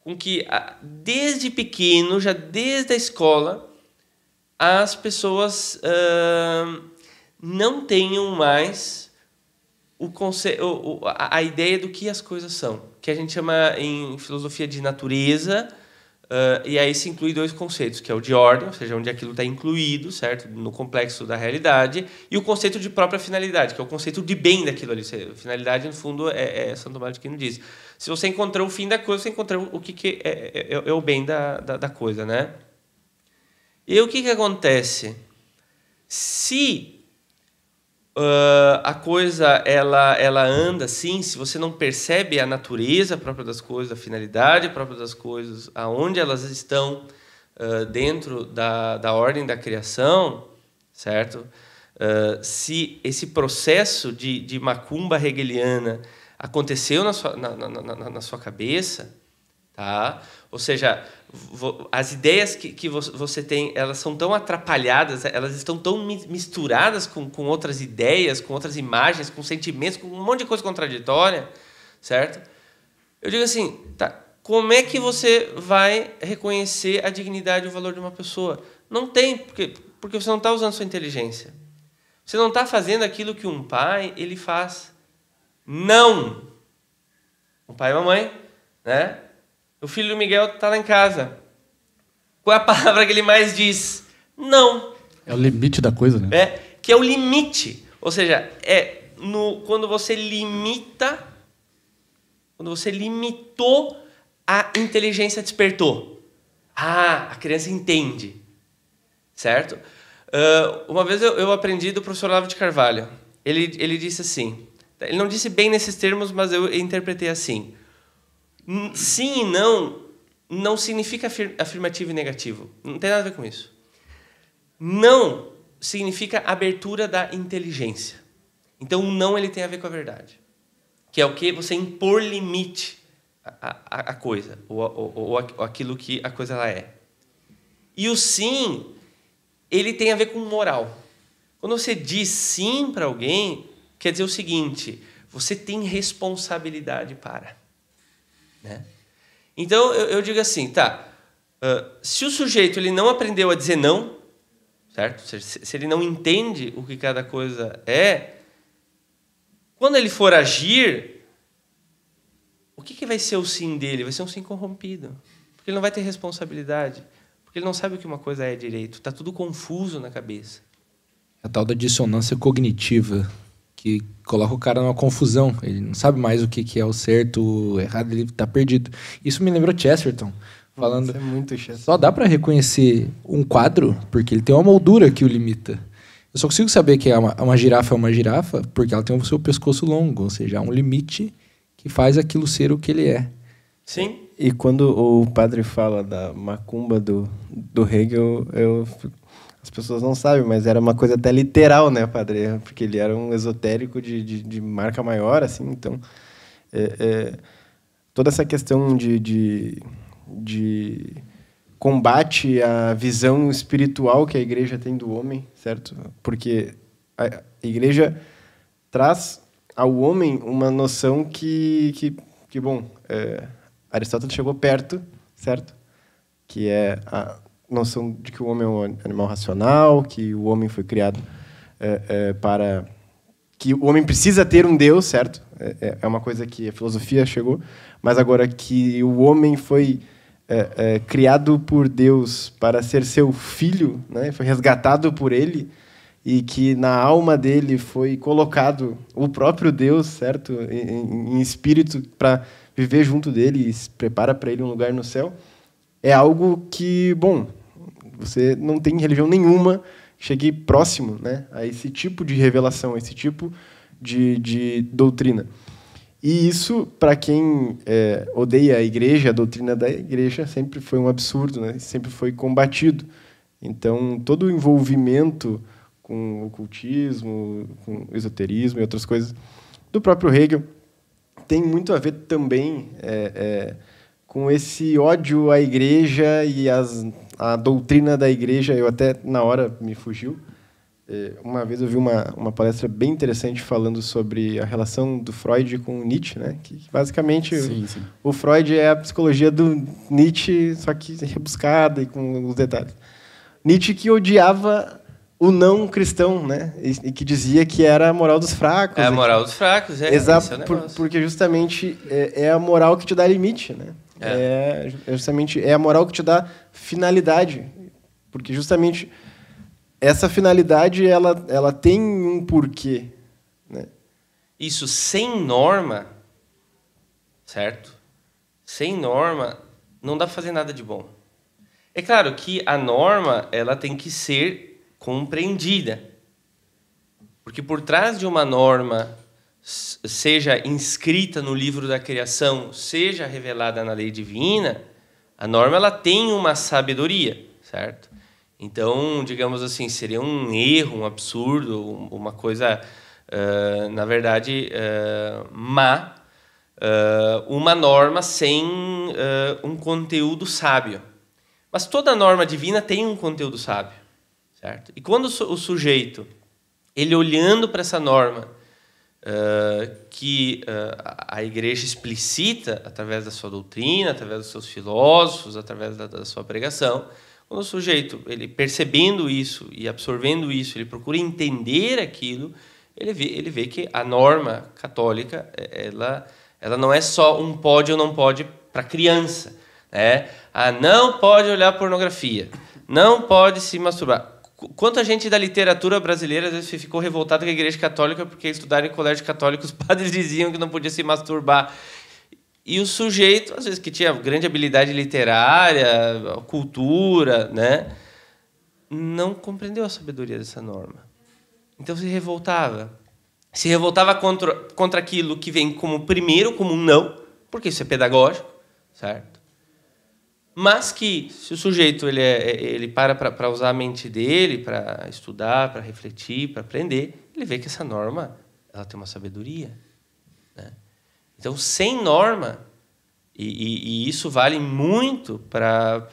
com que, desde pequeno, já desde a escola, as pessoas uh, não tenham mais o conce... a ideia do que as coisas são, que a gente chama em filosofia de natureza, Uh, e aí se inclui dois conceitos, que é o de ordem, ou seja, onde aquilo está incluído, certo, no complexo da realidade, e o conceito de própria finalidade, que é o conceito de bem daquilo ali. Finalidade, no fundo, é, é Santo Tomás de Aquino diz. Se você encontrou o fim da coisa, você encontrou o que, que é, é, é, o bem da, da, da, coisa, né? E o que, que acontece? Se uh, a coisa ela, ela anda assim, se você não percebe a natureza própria das coisas, a finalidade própria das coisas, aonde elas estão uh, dentro da, da ordem da criação, certo? Uh, se esse processo de, de macumba hegeliana aconteceu na sua, na, na, na, na sua cabeça, tá? Ou seja, as ideias que, que você tem, elas são tão atrapalhadas, elas estão tão misturadas com, com outras ideias, com outras imagens, com sentimentos, com um monte de coisa contraditória, certo? Eu digo assim, tá, como é que você vai reconhecer a dignidade e o valor de uma pessoa? Não tem, porque, porque você não está usando sua inteligência. Você não está fazendo aquilo que um pai ele faz. Não! Um pai e uma mãe, né? O filho do Miguel está lá em casa. Qual é a palavra que ele mais diz? Não. É o limite da coisa, né? É, que é o limite. Ou seja, é no, quando você limita, quando você limitou, a inteligência despertou. Ah, a criança entende. Certo? Uh, uma vez eu, eu aprendi do professor Olavo de Carvalho. Ele, ele disse assim, ele não disse bem nesses termos, mas eu interpretei assim. Sim e não não significa afirmativo e negativo. Não tem nada a ver com isso. Não significa abertura da inteligência. Então, o não ele tem a ver com a verdade. Que é o que? Você impor limite à, à, à coisa, ou, ou, ou, ou aquilo que a coisa ela é. E o sim, ele tem a ver com moral. Quando você diz sim para alguém, quer dizer o seguinte: você tem responsabilidade para. Né? Então eu, eu, digo assim, tá? Uh, se o sujeito ele não aprendeu a dizer não, certo? Se, se ele não entende o que cada coisa é, quando ele for agir, o que, que vai ser o sim dele? Vai ser um sim corrompido, porque ele não vai ter responsabilidade, porque ele não sabe o que uma coisa é direito. Está tudo confuso na cabeça. A tal da dissonância cognitiva que coloca o cara numa confusão. Ele não sabe mais o que, que é o certo, o errado, ele tá perdido. Isso me lembrou Chesterton, falando... Isso é muito chato. Só dá para reconhecer um quadro porque ele tem uma moldura que o limita. Eu só consigo saber que é uma, uma girafa é uma girafa porque ela tem o seu pescoço longo, ou seja, há um limite que faz aquilo ser o que ele é. Sim. E quando o padre fala da macumba do, do Hegel, eu, as pessoas não sabem, mas era uma coisa até literal, né, padre? Porque ele era um esotérico de, de, de marca maior, assim, então... é, é, toda essa questão de, de, de combate à visão espiritual que a igreja tem do homem, certo? Porque a igreja traz ao homem uma noção que, que, que bom, é, Aristóteles chegou perto, certo? Que é a noção de que o homem é um animal racional, que o homem foi criado é, é, para que o homem precisa ter um Deus, certo? É, é- é uma coisa que a filosofia chegou, mas agora que o homem foi é, é, criado por Deus para ser seu filho, né? Foi resgatado por Ele e que na alma dele foi colocado o próprio Deus, certo? Em, em- espírito para viver junto dele e se prepara para ele um lugar no céu. É algo que, bom, você não tem religião nenhuma que chegue próximo né, a esse tipo de revelação, a esse tipo de, de doutrina. E isso, para quem é, odeia a igreja, a doutrina da igreja sempre foi um absurdo, né? sempre foi combatido. Então, todo o envolvimento com o ocultismo, com o esoterismo e outras coisas do próprio Hegel tem muito a ver também é, é, com esse ódio à igreja e as, a doutrina da igreja. Eu até, na hora, me fugiu. É, Uma vez eu vi uma, uma palestra bem interessante falando sobre a relação do Freud com o Nietzsche, né? que basicamente Sim, sim. o Freud é a psicologia do Nietzsche, só que rebuscada e com os detalhes. Nietzsche que odiava o não cristão, né? E, que dizia que era a moral dos fracos. É a que- moral dos fracos, é. Exato, é o por- porque justamente é, é a moral que te dá limite, né? É. é justamente é a moral que te dá finalidade, porque justamente essa finalidade ela ela tem um porquê, né? Isso sem norma, certo? Sem norma, não dá pra fazer nada de bom. É claro que a norma, ela tem que ser compreendida. Porque por trás de uma norma, seja inscrita no livro da criação, seja revelada na lei divina, a norma ela tem uma sabedoria, certo? Então, digamos assim, seria um erro, um absurdo, um- uma coisa, ah, na verdade, ah, má, ah, uma norma sem um conteúdo sábio. Mas toda norma divina tem um conteúdo sábio, certo? E quando o sujeito, ele olhando para essa norma, ah, que ah, a igreja explicita através da sua doutrina, através dos seus filósofos, através da, da sua pregação, quando o sujeito, ele percebendo isso e absorvendo isso, ele procura entender aquilo, ele vê, ele vê que a norma católica, eh, ela, ela não é só um pode ou não pode para criança, né? Ah, não pode olhar pornografia, não pode se masturbar. Qu- Quanta gente da literatura brasileira às vezes ficou revoltada com a igreja católica porque estudaram em colégio católico, os padres diziam que não podia se masturbar. E o sujeito, às vezes que tinha grande habilidade literária, cultura, né, não compreendeu a sabedoria dessa norma. Então se revoltava. Se revoltava contra, contra aquilo que vem como primeiro, como um não, porque isso é pedagógico, certo? Mas que se o sujeito ele, é, ele para para usar a mente dele, para estudar, para refletir, para aprender, ele vê que essa norma ela tem uma sabedoria. Né? Então, sem norma, e, e- e isso vale muito para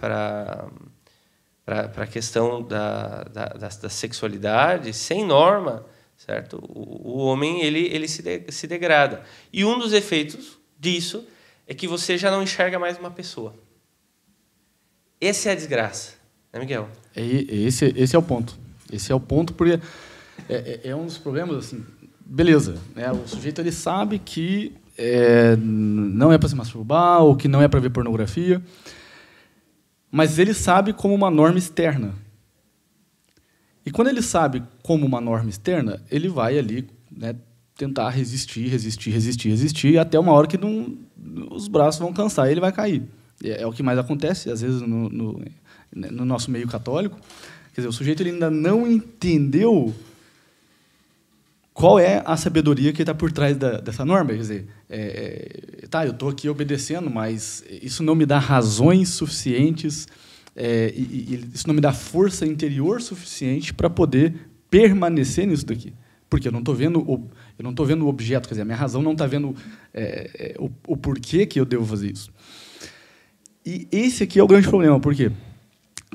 a questão da, da, da, da sexualidade, sem norma, certo? O, o homem ele, ele se, de- se degrada. E um dos efeitos disso é que você já não enxerga mais uma pessoa. Essa é a desgraça, né, Miguel? É, esse, esse é o ponto. Esse é o ponto porque é, é- é um dos problemas assim. Beleza, né? O sujeito ele sabe que é, não é para se masturbar ou que não é para ver pornografia, mas ele sabe como uma norma externa. E quando ele sabe como uma norma externa, ele vai ali, né, tentar resistir, resistir, resistir, resistir, até uma hora que não, os braços vão cansar e ele vai cair. É, é o que mais acontece, às vezes, no, no, no, nosso meio católico. Quer dizer, o sujeito ele ainda não entendeu qual é a sabedoria que está por trás da, dessa norma. Quer dizer, é, é, tá, eu estou aqui obedecendo, mas isso não me dá razões suficientes, é, e, e, isso não me dá força interior suficiente para poder permanecer nisso daqui. Porque eu não estou vendo o, eu não estou vendo o objeto, quer dizer, a minha razão não está vendo é, é, o, o porquê que eu devo fazer isso. E esse aqui é o grande problema, porque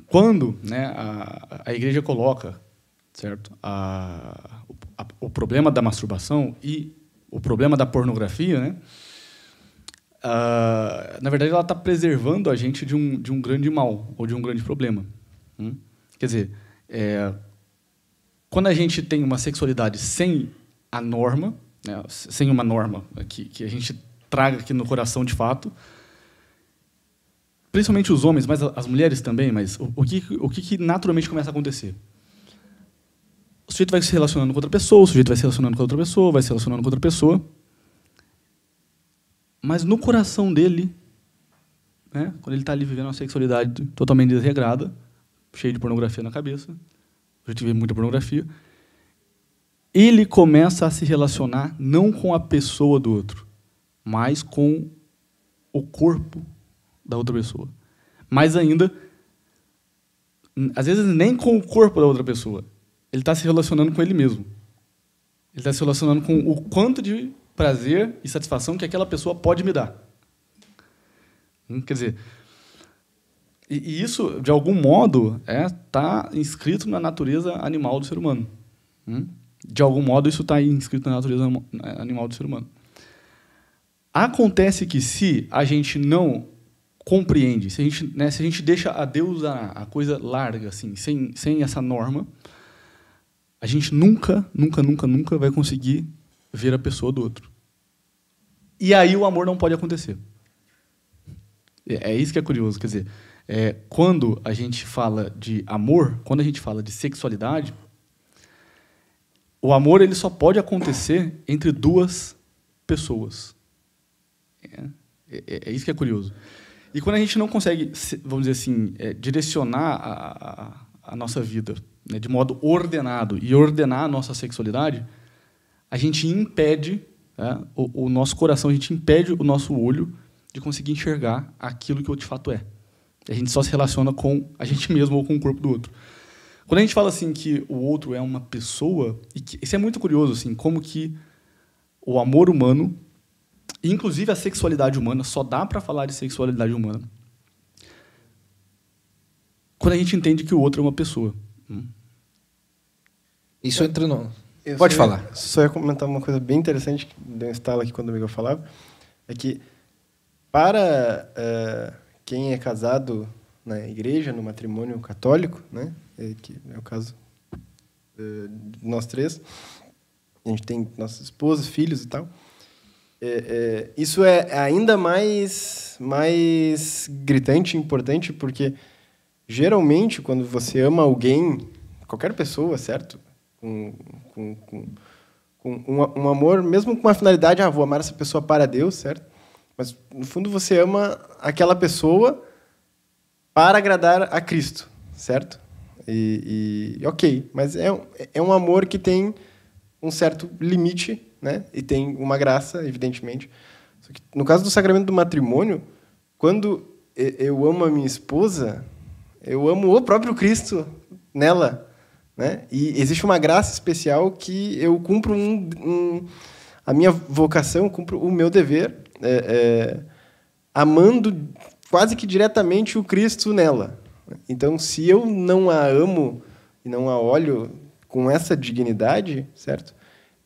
quando né, a, a igreja coloca certo, a, a, o problema da masturbação e o problema da pornografia, né, na verdade, ela está preservando a gente de um, de um grande mal ou de um grande problema. Hum? Quer dizer, é, quando a gente tem uma sexualidade sem a norma, né, sem uma norma que, que a gente traga aqui no coração de fato, principalmente os homens, mas as mulheres também, mas o, o, que, o que naturalmente começa a acontecer? O sujeito vai se relacionando com outra pessoa, o sujeito vai se relacionando com outra pessoa, vai se relacionando com outra pessoa, mas no coração dele, né, quando ele está ali vivendo uma sexualidade totalmente desregrada, cheio de pornografia na cabeça, a gente vê muita pornografia, ele começa a se relacionar não com a pessoa do outro, mas com o corpo da outra pessoa. Mais ainda, às vezes nem com o corpo da outra pessoa. Ele está se relacionando com ele mesmo. Ele está se relacionando com o quanto de prazer e satisfação que aquela pessoa pode me dar. Hum, quer dizer, e, isso, de algum modo, está é, tá inscrito na natureza animal do ser humano. Hum? De algum modo, isso está inscrito na natureza animal do ser humano. Acontece que se a gente não compreende, se a gente, né, se a gente deixa a Deus a, a coisa larga, assim, sem, sem essa norma, a gente nunca, nunca, nunca, nunca vai conseguir ver a pessoa do outro. E aí o amor não pode acontecer. É, é isso que é curioso, quer dizer, é, quando a gente fala de amor, quando a gente fala de sexualidade, o amor ele só pode acontecer entre duas pessoas. É, é, é isso que é curioso. E quando a gente não consegue, vamos dizer assim, é, direcionar a, a, a, nossa vida né, de modo ordenado e ordenar a nossa sexualidade, a gente impede né, o, o, nosso coração, a gente impede o nosso olho de conseguir enxergar aquilo que de fato é. A gente só se relaciona com a gente mesmo ou com o corpo do outro. Quando a gente fala assim que o outro é uma pessoa, e que, isso é muito curioso, assim, como que o amor humano Inclusive, a sexualidade humana, só dá para falar de sexualidade humana quando a gente entende que o outro é uma pessoa. Hum. Isso entra no. Pode falar. Ia, só ia comentar uma coisa bem interessante que deu um estalo aqui quando o Miguel falava. É que, para uh, quem é casado na igreja, no matrimônio católico, né, é, que é o caso uh, de nós três, a gente tem nossas esposas, filhos e tal é, é, isso é ainda mais, mais gritante e importante porque, geralmente, quando você ama alguém, qualquer pessoa, certo? Com, com, com, com um, um, amor, mesmo com uma finalidade, ah, vou amar essa pessoa para Deus, certo? Mas, no fundo, você ama aquela pessoa para agradar a Cristo, certo? E, e ok, mas é, é um amor que tem um certo limite né? E tem uma graça, evidentemente. no caso do sacramento do matrimônio, quando eu amo a minha esposa, eu amo o próprio Cristo nela, né? E existe uma graça especial que eu cumpro um, um a minha vocação, cumpro o meu dever, é, é, amando quase que diretamente o Cristo nela. Então, se eu não a amo e não a olho com essa dignidade, certo?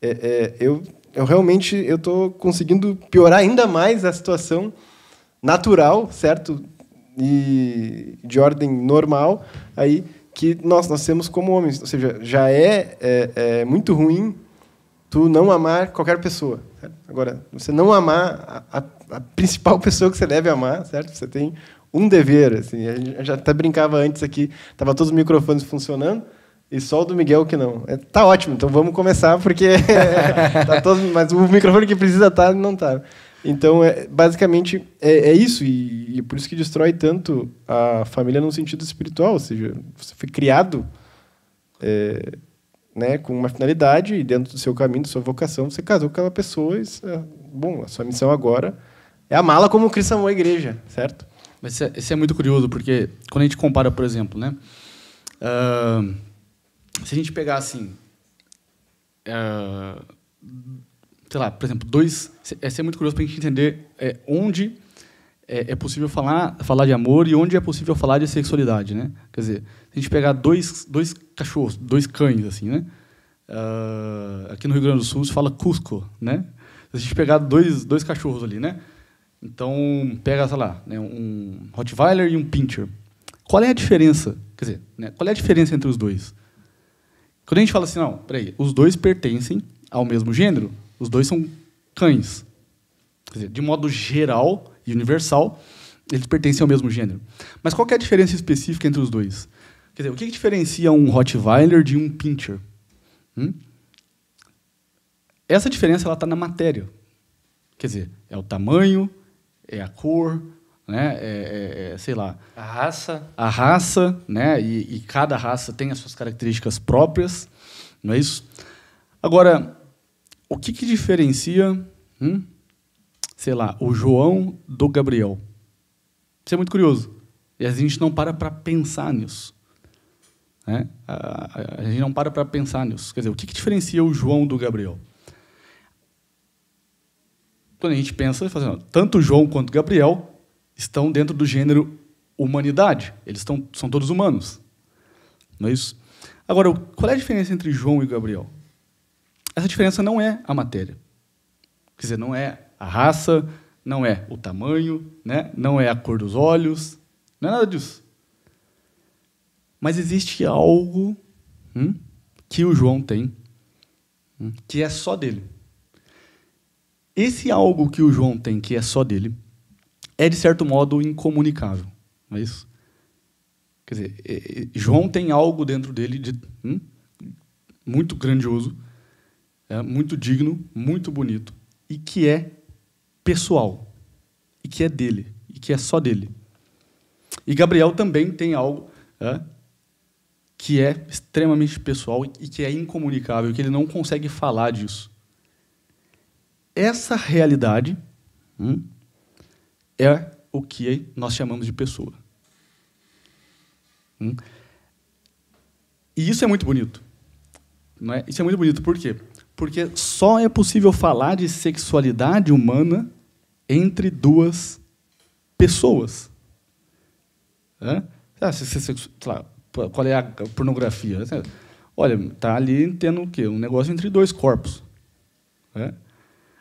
É, é, eu, eu realmente eu estou conseguindo piorar ainda mais a situação natural, certo? E de ordem normal, aí que nós, nós temos como homens. Ou seja, já é, é, é muito ruim tu não amar qualquer pessoa. Certo? Agora, você não amar a, a, a, principal pessoa que você deve amar, certo? Você tem um dever. Assim, a gente já até brincava antes aqui, tava todos os microfones funcionando, e só o do Miguel que não. É, tá ótimo, então vamos começar, porque tá todo, mas o microfone que precisa estar não tá. Então, é, basicamente, é, é isso, e, e, por isso que destrói tanto a família no sentido espiritual, ou seja, você foi criado é, né, com uma finalidade, e dentro do seu caminho, da sua vocação, você casou com aquela pessoa, e, é, bom, a sua missão agora é amá-la como Cristo amou a igreja, certo? Mas isso é, isso é, muito curioso, porque quando a gente compara, por exemplo, né, uh, se a gente pegar assim, uh, sei lá, por exemplo, dois. Esse é muito curioso para a gente entender é, onde é, é, possível falar, falar de amor e onde é possível falar de sexualidade, né? Quer dizer, se a gente pegar dois, dois cachorros, dois cães, assim, né? Uh, aqui no Rio Grande do Sul se fala Cusco, né? Se a gente pegar dois, dois cachorros ali, né? Então, pega, sei lá, né, um Rottweiler e um Pinscher. Qual é a diferença? Quer dizer, né, qual é a diferença entre os dois? Quando a gente fala assim, não, peraí, os dois pertencem ao mesmo gênero, os dois são cães. Quer dizer, de modo geral e universal, eles pertencem ao mesmo gênero. Mas qual é a diferença específica entre os dois? Quer dizer, o que, que diferencia um Rottweiler de um Pinscher? Hum? Essa diferença está na matéria. Quer dizer, é o tamanho, é a cor, né? É, é, é, sei lá. A raça. A raça, né? E, e, cada raça tem as suas características próprias, não é isso? Agora, o que, que diferencia, hum, sei lá, o João do Gabriel? Isso é muito curioso. E a gente não para para pensar nisso. Né? A, a, a, gente não para para pensar nisso. Quer dizer, o que, que diferencia o João do Gabriel? Quando a gente pensa, fazendo, tanto o João quanto o Gabriel estão dentro do gênero humanidade. Eles estão, são todos humanos. Não é isso? Agora, qual é a diferença entre João e Gabriel? Essa diferença não é a matéria. Quer dizer, não é a raça, não é o tamanho, né? não é a cor dos olhos, não é nada disso. Mas existe algo hum, que o João tem, hum, que é só dele. Esse algo que o João tem, que é só dele, é de certo modo incomunicável. Não é isso? Quer dizer, João tem algo dentro dele de hum, muito grandioso é, muito digno, muito bonito, e que é pessoal, e que é dele, e que é só dele. E Gabriel também tem algo é, que é extremamente pessoal e que é incomunicável, que ele não consegue falar disso. Essa realidade hum, é o que nós chamamos de pessoa. Hum? E isso é muito bonito. Não é? Isso é muito bonito, por quê? Porque só é possível falar de sexualidade humana entre duas pessoas. É? Ah, se, se, se, lá, qual é a pornografia? Olha, está ali tendo o quê? Um negócio entre dois corpos. É?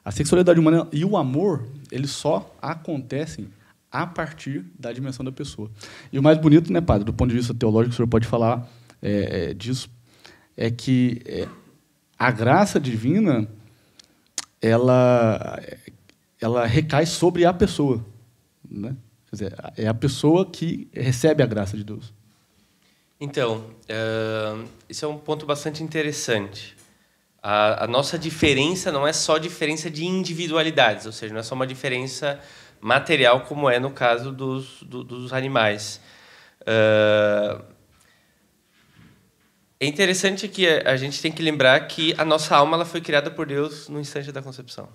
A sexualidade humana e o amor, eles só acontecem a partir da dimensão da pessoa. E o mais bonito, né, padre, do ponto de vista teológico, o senhor pode falar é, é, disso, é que é, a graça divina ela ela recai sobre a pessoa, né? Quer dizer, é a pessoa que recebe a graça de Deus. Então, uh, isso é um ponto bastante interessante. A, a, nossa diferença não é só diferença de individualidades, ou seja, não é só uma diferença material como é no caso dos, do, dos animais. Uh, é interessante que a gente tem que lembrar que a nossa alma ela foi criada por Deus no instante da concepção.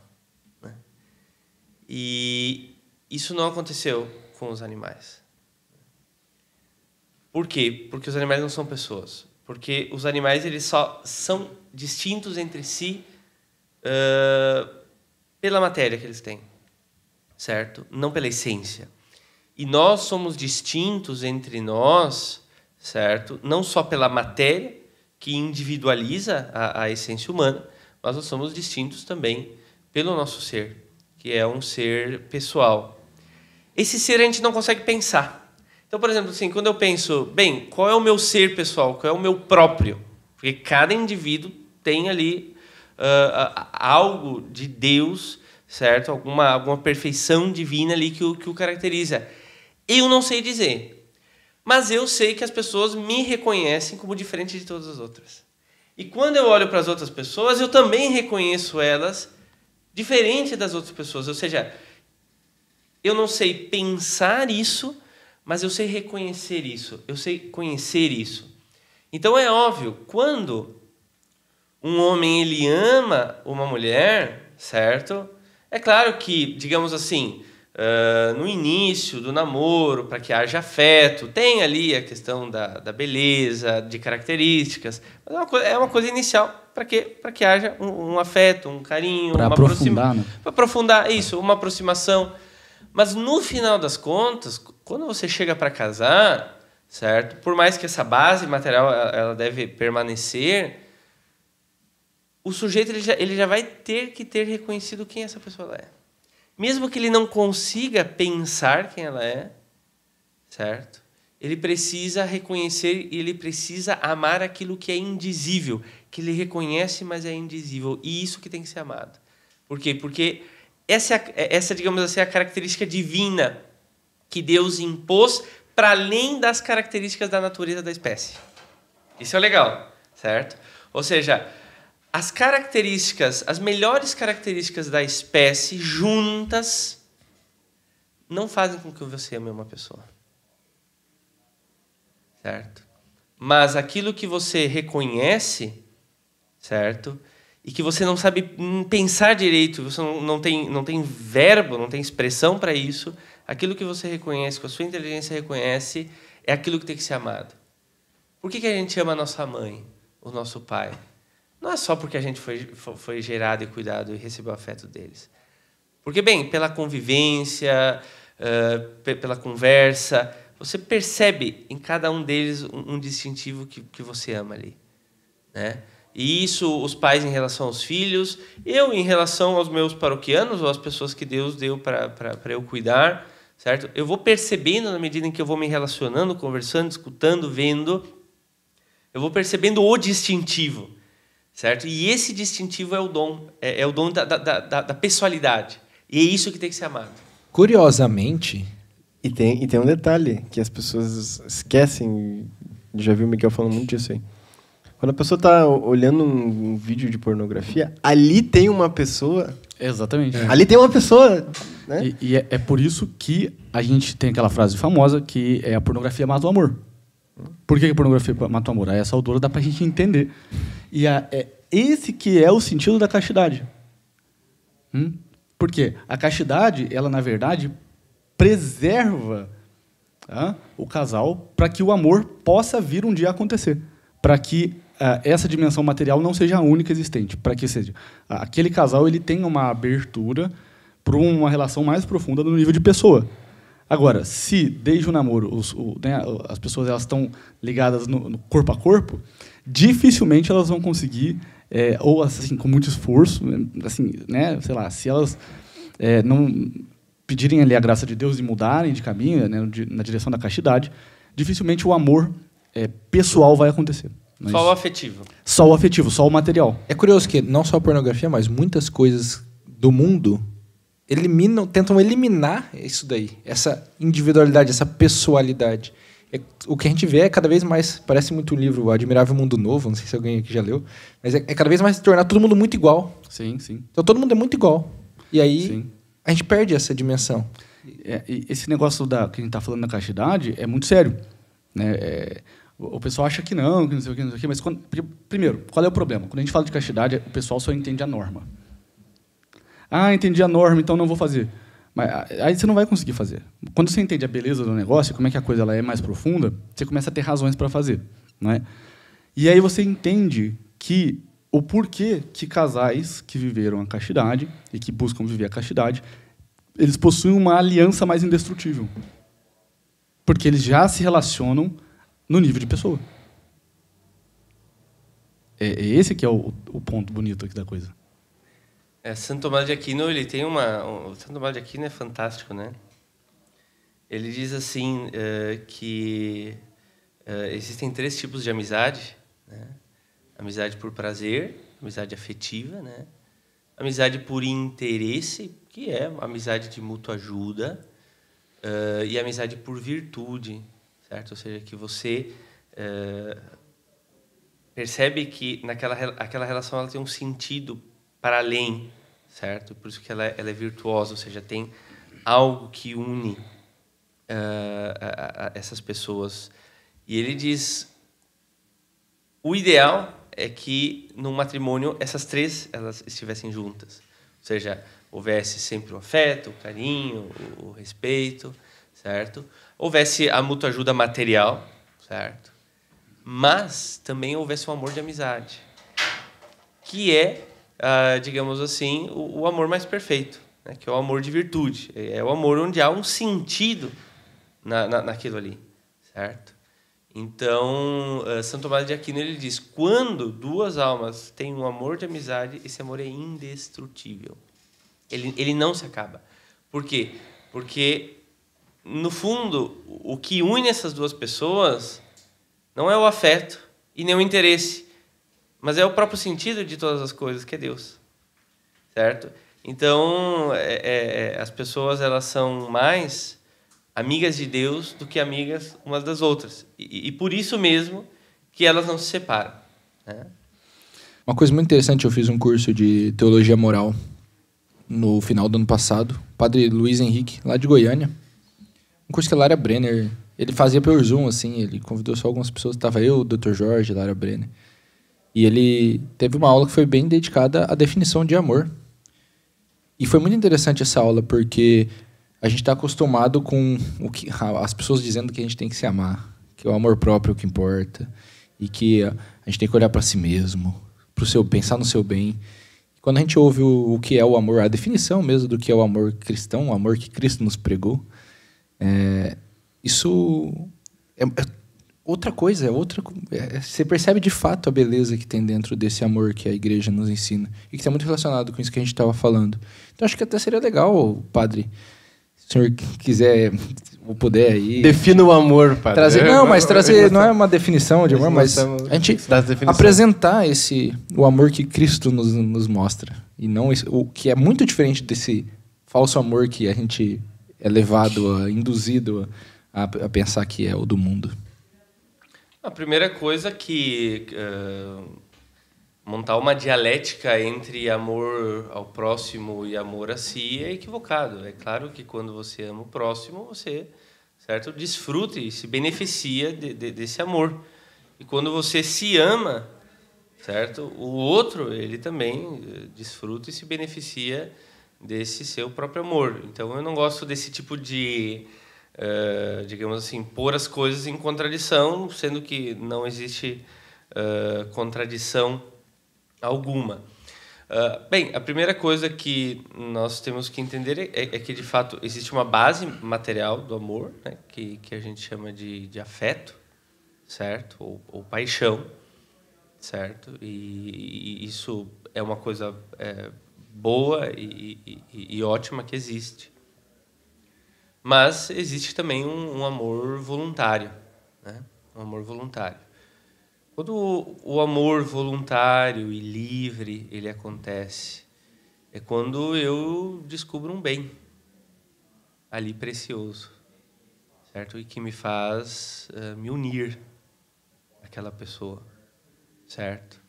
Né? E isso não aconteceu com os animais. Por quê? Porque os animais não são pessoas. Porque os animais eles só são distintos entre si uh, pela matéria que eles têm, certo? Não pela essência. E nós somos distintos entre nós certo? Não só pela matéria, que individualiza a, a essência humana, mas nós somos distintos também pelo nosso ser, que é um ser pessoal. Esse ser a gente não consegue pensar. Então, por exemplo, assim, quando eu penso, bem, qual é o meu ser pessoal? Qual é o meu próprio? Porque cada indivíduo tem ali uh, algo de Deus, certo? Alguma, alguma perfeição divina ali que o, que o caracteriza. Eu não sei dizer. Mas eu sei que as pessoas me reconhecem como diferente de todas as outras. E quando eu olho para as outras pessoas, eu também reconheço elas diferente das outras pessoas. Ou seja, eu não sei pensar isso, mas eu sei reconhecer isso, eu sei conhecer isso. Então é óbvio, quando um homem ele ama uma mulher, certo? É claro que, digamos assim, uh, no início do namoro, para que haja afeto, tem ali a questão da, da beleza, de características, mas é uma coisa, é uma coisa inicial para que, que haja um, um, afeto, um carinho, para aprofundar, né? Para aprofundar, isso, uma aproximação. Mas no final das contas, quando você chega para casar, certo? Por mais que essa base material ela deve permanecer, o sujeito ele já, ele já vai ter que ter reconhecido quem essa pessoa é. Mesmo que ele não consiga pensar quem ela é, certo? Ele precisa reconhecer e ele precisa amar aquilo que é indizível, que ele reconhece, mas é indizível. E isso que tem que ser amado. Por quê? Porque essa, essa digamos assim, é a característica divina que Deus impôs para além das características da natureza da espécie. Isso é legal, certo? Ou seja, as características, as melhores características da espécie juntas não fazem com que você ame uma pessoa. Certo? Mas aquilo que você reconhece, certo? E que você não sabe pensar direito, você não, tem, não tem verbo, não tem expressão para isso, aquilo que você reconhece, que a sua inteligência reconhece, é aquilo que tem que ser amado. Por que, que a gente ama a nossa mãe, o nosso pai? Não é só porque a gente foi, foi gerado e cuidado e recebeu afeto deles. Porque, bem, pela convivência, pela conversa, você percebe em cada um deles um, um distintivo que, que você ama ali. Né? E isso, os pais em relação aos filhos, eu em relação aos meus paroquianos, ou às pessoas que Deus deu para eu cuidar, certo? Eu vou percebendo na medida em que eu vou me relacionando, conversando, escutando, vendo, eu vou percebendo o distintivo certo? E esse distintivo é o dom, é, é o dom da, da, da, da, pessoalidade. E é isso que tem que ser amado. Curiosamente. E tem, e tem um detalhe que as pessoas esquecem, já vi o Miguel falando muito disso aí. Quando a pessoa está olhando um, um, vídeo de pornografia, ali tem uma pessoa. Exatamente. É. Ali tem uma pessoa. Né? E, e é, é por isso que a gente tem aquela frase famosa que é a pornografia mata o amor. Por que a pornografia mata o amor? Aí essa altura dá para a gente entender. E a, é esse que é o sentido da castidade. Hum? Por quê? A castidade, ela na verdade preserva tá, o casal para que o amor possa vir um dia acontecer, para que uh, essa dimensão material não seja a única existente, para que seja aquele casal ele tenha uma abertura para uma relação mais profunda no nível de pessoa. Agora, se desde o namoro os, o, né, as pessoas elas estão ligadas no, no, corpo a corpo, dificilmente elas vão conseguir, é, ou assim com muito esforço, assim, né, sei lá, se elas é, não pedirem ali a graça de Deus e mudarem de caminho, né, de, na direção da castidade, dificilmente o amor é, pessoal vai acontecer. Mas só o afetivo. Só o afetivo, só o material. É curioso que não só a pornografia, mas muitas coisas do mundo eliminam, tentam eliminar isso daí, essa individualidade, essa pessoalidade. É, o que a gente vê é cada vez mais, parece muito o livro Admirável Mundo Novo, não sei se alguém aqui já leu, mas é, é cada vez mais tornar todo mundo muito igual. Sim, sim. Então todo mundo é muito igual. E aí sim. a gente perde essa dimensão. É, esse negócio da que a gente está falando da castidade é muito sério. Né? É, o pessoal acha que não, que não sei o que, não sei o que, mas quando, primeiro, qual é o problema? Quando a gente fala de castidade, o pessoal só entende a norma. Ah, entendi a norma, então não vou fazer. Mas aí você não vai conseguir fazer. Quando você entende a beleza do negócio, como é que a coisa ela é mais profunda, você começa a ter razões para fazer, não é? E aí você entende que o porquê que casais que viveram a castidade e que buscam viver a castidade, eles possuem uma aliança mais indestrutível. Porque eles já se relacionam no nível de pessoa. É, é esse que é o, o ponto bonito aqui da coisa. É, Santo Tomás de Aquino, ele tem uma... O Santo Tomás de Aquino é fantástico, né? Ele diz assim uh, que uh, existem três tipos de amizade, né? Amizade por prazer, amizade afetiva, né? Amizade por interesse, que é amizade de mútua ajuda, uh, e amizade por virtude, certo? Ou seja, que você percebe que naquela aquela relação ela tem um sentido para além, certo? Por isso que ela, é, ela é virtuosa, ou seja, tem algo que une uh, a, a essas pessoas. E ele diz: o ideal é que no matrimônio essas três elas estivessem juntas, ou seja, houvesse sempre o afeto, o carinho, o, o respeito, certo? Houvesse a mútua ajuda material, certo? Mas também houvesse um amor de amizade, que é, uh, digamos assim, o, o, amor mais perfeito, né? que é o amor de virtude, é o amor onde há um sentido na, na, naquilo ali, certo? Então, uh, Santo Tomás de Aquino ele diz: quando duas almas têm um amor de amizade, esse amor é indestrutível. Ele, ele não se acaba. Por quê? Porque, no fundo, o que une essas duas pessoas não é o afeto e nem o interesse, mas é o próprio sentido de todas as coisas, que é Deus. Certo? Então, é, é, é as pessoas elas são mais amigas de Deus do que amigas umas das outras. E, e por isso mesmo que elas não se separam. Né? Uma coisa muito interessante, eu fiz um curso de teologia moral no final do ano passado. Padre Luiz Henrique, lá de Goiânia. Um curso que a Lara Brenner, ele fazia pelo Zoom, assim, ele convidou só algumas pessoas. Tava eu, o Dr. Jorge, Lara Brenner. E ele teve uma aula que foi bem dedicada à definição de amor. E foi muito interessante essa aula, porque a gente está acostumado com o que as pessoas dizendo que a gente tem que se amar, que é o amor próprio é o que importa e que a, gente tem que olhar para si mesmo, para o seu pensar no seu bem. Quando a gente ouve o, o, que é o amor, a definição mesmo do que é o amor cristão, o amor que Cristo nos pregou, é, isso é, é, outra coisa, é outra. É, você percebe de fato a beleza que tem dentro desse amor que a igreja nos ensina e que está muito relacionado com isso que a gente estava falando. Então acho que até seria legal, padre se o senhor quiser ou puder aí. Defina o amor, padre. Trazer, não, mas trazer não é uma definição de amor, mas a gente apresentar esse o amor que Cristo nos, nos mostra e não esse, o que é muito diferente desse falso amor que a gente é levado, a, induzido a, a pensar que é o do mundo. A primeira coisa que uh, montar uma dialética entre amor ao próximo e amor a si é equivocado. É claro que quando você ama o próximo, você certo desfruta e se beneficia de, de, desse amor. E quando você se ama, certo, o outro ele também eh, desfruta e se beneficia desse seu próprio amor. Então eu não gosto desse tipo de uh, digamos assim, pôr as coisas em contradição, sendo que não existe uh, contradição alguma. Uh, bem, a primeira coisa que nós temos que entender é, é, que, de fato, existe uma base material do amor, né, que, que a gente chama de, de afeto, certo? Ou, ou paixão, certo? E, e, isso é uma coisa é, boa e, e, e, ótima que existe. Mas existe também um, um amor voluntário, né? Um amor voluntário. Quando o amor voluntário e livre ele acontece, é quando eu descubro um bem ali precioso, certo? E que me faz uh, me unir àquela pessoa, certo?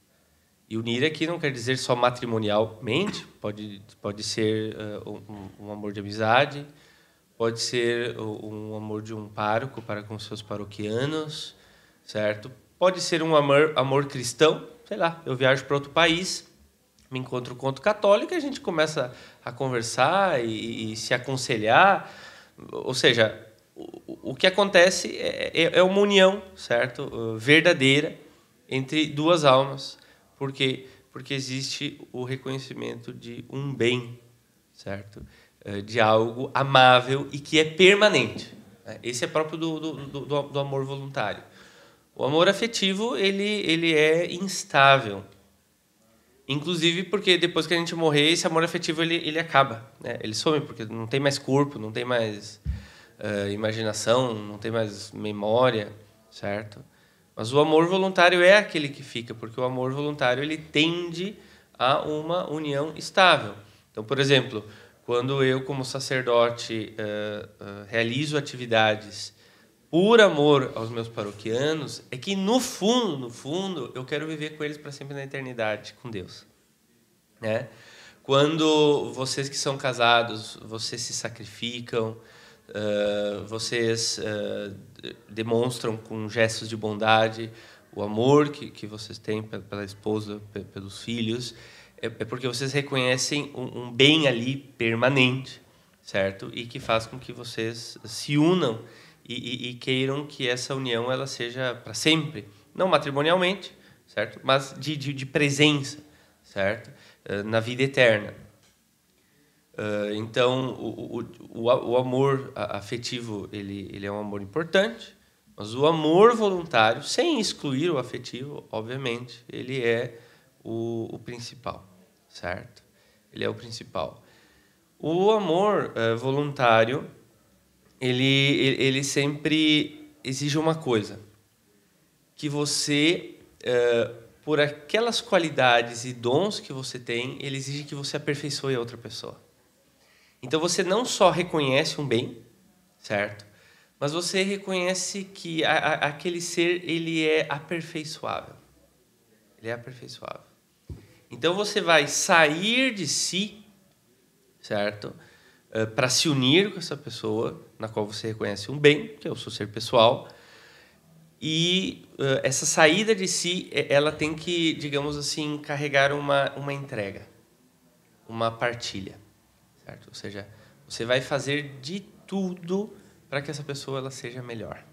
E unir aqui não quer dizer só matrimonialmente, pode, pode ser uh, um, um, amor de amizade, pode ser um amor de um pároco para com seus paroquianos, certo? Pode ser um amor, amor cristão, sei lá, eu viajo para outro país, me encontro com outro católico e a gente começa a conversar e, e se aconselhar. Ou seja, o, o que acontece é, é, é, uma união, certo? Uh, verdadeira entre duas almas. Por quê? Porque existe o reconhecimento de um bem, certo? Uh, de algo amável e que é permanente. Esse é próprio do, do, do, do amor voluntário. O amor afetivo, ele, ele é instável. Inclusive porque depois que a gente morrer, esse amor afetivo ele, ele acaba. Né? Ele some, porque não tem mais corpo, não tem mais uh, imaginação, não tem mais memória, certo? Mas o amor voluntário é aquele que fica, porque o amor voluntário ele tende a uma união estável. Então, por exemplo, quando eu, como sacerdote, uh, uh, realizo atividades por amor aos meus paroquianos, é que no fundo, no fundo, eu quero viver com eles para sempre na eternidade, com Deus. Né? Quando vocês que são casados, vocês se sacrificam, uh, vocês demonstram com gestos de bondade o amor que, que vocês têm pela esposa, pelos filhos, é, é porque vocês reconhecem um, um bem ali permanente, certo? E que faz com que vocês se unam e, e, e queiram que essa união ela seja para sempre, não matrimonialmente, certo? Mas de, de, de presença, certo? Uh, na vida eterna. Uh, então, o, o, o, o, amor afetivo ele, ele é um amor importante, mas o amor voluntário, sem excluir o afetivo, obviamente, ele é o, o principal, certo? Ele é o principal. O amor uh, voluntário ele, ele sempre exige uma coisa: que você, uh, por aquelas qualidades e dons que você tem, ele exige que você aperfeiçoe a outra pessoa. Então você não só reconhece um bem, certo? Mas você reconhece que a, a, aquele ser ele é aperfeiçoável. Ele é aperfeiçoável. Então você vai sair de si, certo? Uh, para se unir com essa pessoa, na qual você reconhece um bem, que é o seu ser pessoal, e uh, essa saída de si, ela tem que, digamos assim, carregar uma, uma entrega, uma partilha, certo? Ou seja, você vai fazer de tudo para que essa pessoa ela seja melhor.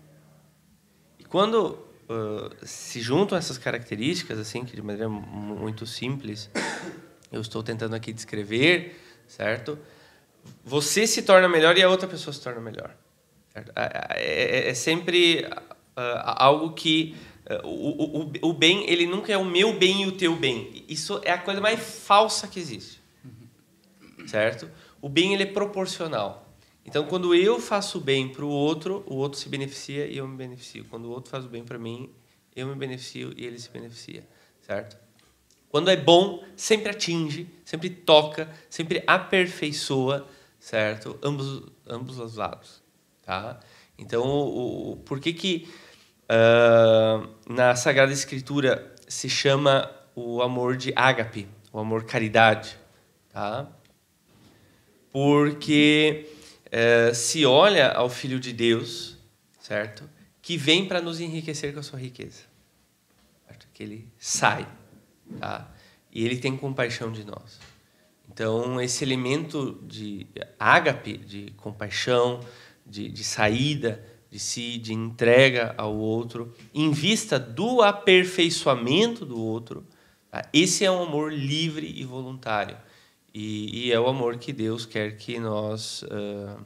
E quando uh, se juntam essas características, assim, que de maneira muito simples, eu estou tentando aqui descrever, certo? você se torna melhor e a outra pessoa se torna melhor. É, é, é sempre uh, algo que uh, o, o, o bem ele nunca é o meu bem e o teu bem. Isso é a coisa mais falsa que existe, certo? O bem ele é proporcional. Então, quando eu faço bem para o outro, o outro se beneficia e eu me beneficio. Quando o outro faz o bem para mim, eu me beneficio e ele se beneficia, certo? Quando é bom, sempre atinge, sempre toca, sempre aperfeiçoa, certo? Ambos, ambos os lados, tá? Então, o, o por que que uh, na Sagrada Escritura se chama o amor de ágape, o amor caridade, tá? Porque uh, se olha ao Filho de Deus, certo? Que vem para nos enriquecer com a sua riqueza, certo? Que ele sai tá? E ele tem compaixão de nós. Então, esse elemento de ágape, de compaixão, de, de saída de si, de entrega ao outro, em vista do aperfeiçoamento do outro, tá? esse é um amor livre e voluntário. E, e, é o amor que Deus quer que nós, uh,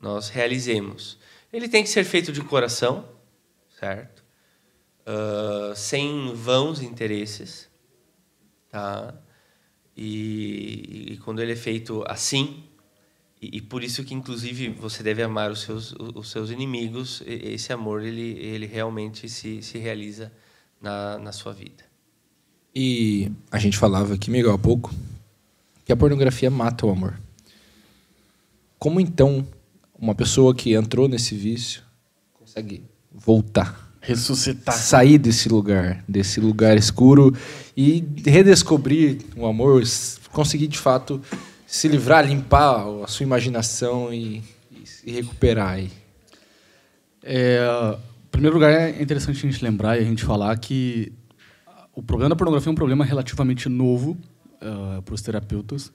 nós realizemos. Ele tem que ser feito de coração, certo? Uh, sem vãos interesses. Tá? E, e quando ele é feito assim, e, e, por isso que inclusive você deve amar os seus, os seus inimigos, esse amor ele, ele realmente se, se realiza na, na sua vida. E a gente falava aqui, Miguel, há pouco, que a pornografia mata o amor. Como então uma pessoa que entrou nesse vício consegue voltar? ressuscitar. Sair desse lugar, desse lugar escuro e redescobrir o amor, conseguir de fato se livrar, limpar a sua imaginação e, e se recuperar. É, em primeiro lugar, é interessante a gente lembrar e a gente falar que o problema da pornografia é um problema relativamente novo uh, para os terapeutas.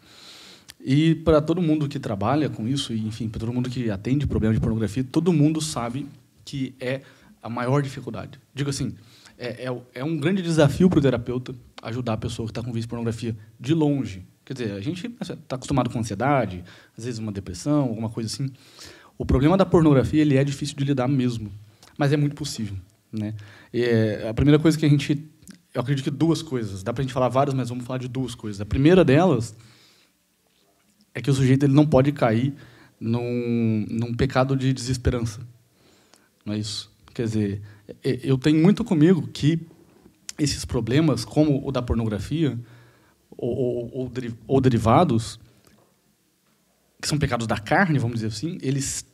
E para todo mundo que trabalha com isso, e, enfim, para todo mundo que atende problema de pornografia, todo mundo sabe que é a maior dificuldade. Digo assim, é, é, é um grande desafio para o terapeuta ajudar a pessoa que está com vício de pornografia de longe. Quer dizer, a gente está acostumado com ansiedade, às vezes uma depressão, alguma coisa assim. O problema da pornografia ele é difícil de lidar mesmo, mas é muito possível. Né? É, a primeira coisa que a gente. Eu acredito que duas coisas. Dá para a gente falar várias, mas vamos falar de duas coisas. A primeira delas é que o sujeito ele não pode cair num, num pecado de desesperança. Não é isso? Quer dizer, eu tenho muito comigo que esses problemas, como o da pornografia, ou, ou, ou, ou derivados, que são pecados da carne, vamos dizer assim, eles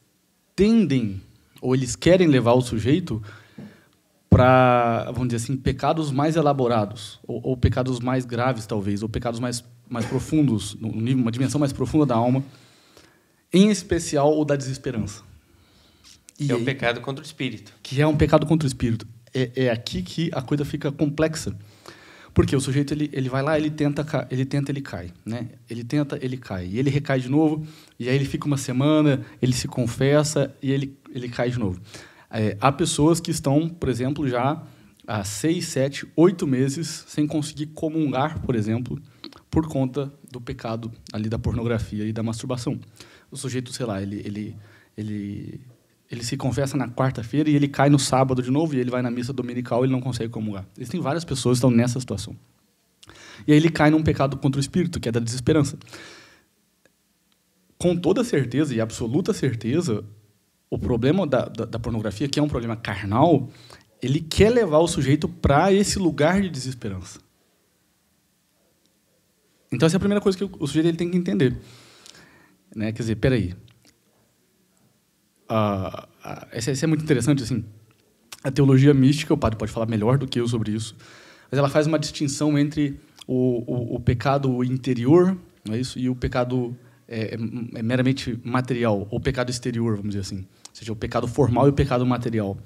tendem ou eles querem levar o sujeito para, vamos dizer assim, pecados mais elaborados, ou, ou, pecados mais graves, talvez, ou pecados mais, mais profundos, no nível, uma dimensão mais profunda da alma, em especial o da desesperança. E é o pecado contra o espírito. Que é um pecado contra o espírito. É, é aqui que a coisa fica complexa. Porque o sujeito ele, ele vai lá, ele tenta, ele tenta, ele cai, né? Ele tenta, ele cai, e ele recai de novo, e aí ele fica uma semana, ele se confessa e ele ele cai de novo. É, há pessoas que estão, por exemplo, já há seis, sete, oito meses sem conseguir comungar, por exemplo, por conta do pecado ali da pornografia e da masturbação. O sujeito, sei lá, ele ele ele ele se confessa na quarta-feira e ele cai no sábado de novo e ele vai na missa dominical e ele não consegue comungar. Existem várias pessoas que estão nessa situação. E aí ele cai num pecado contra o espírito, que é da desesperança. Com toda certeza e absoluta certeza, o problema da, da, da pornografia, que é um problema carnal, ele quer levar o sujeito para esse lugar de desesperança. Então essa é a primeira coisa que o sujeito ele tem que entender. Né? Quer dizer, peraí, a, a, esse, é muito interessante assim. A teologia mística, o padre pode falar melhor do que eu sobre isso, mas ela faz uma distinção entre o, o, o pecado interior, não é isso, e o pecado é, é, é meramente material, ou pecado exterior, vamos dizer assim, ou seja, o pecado formal e o pecado material.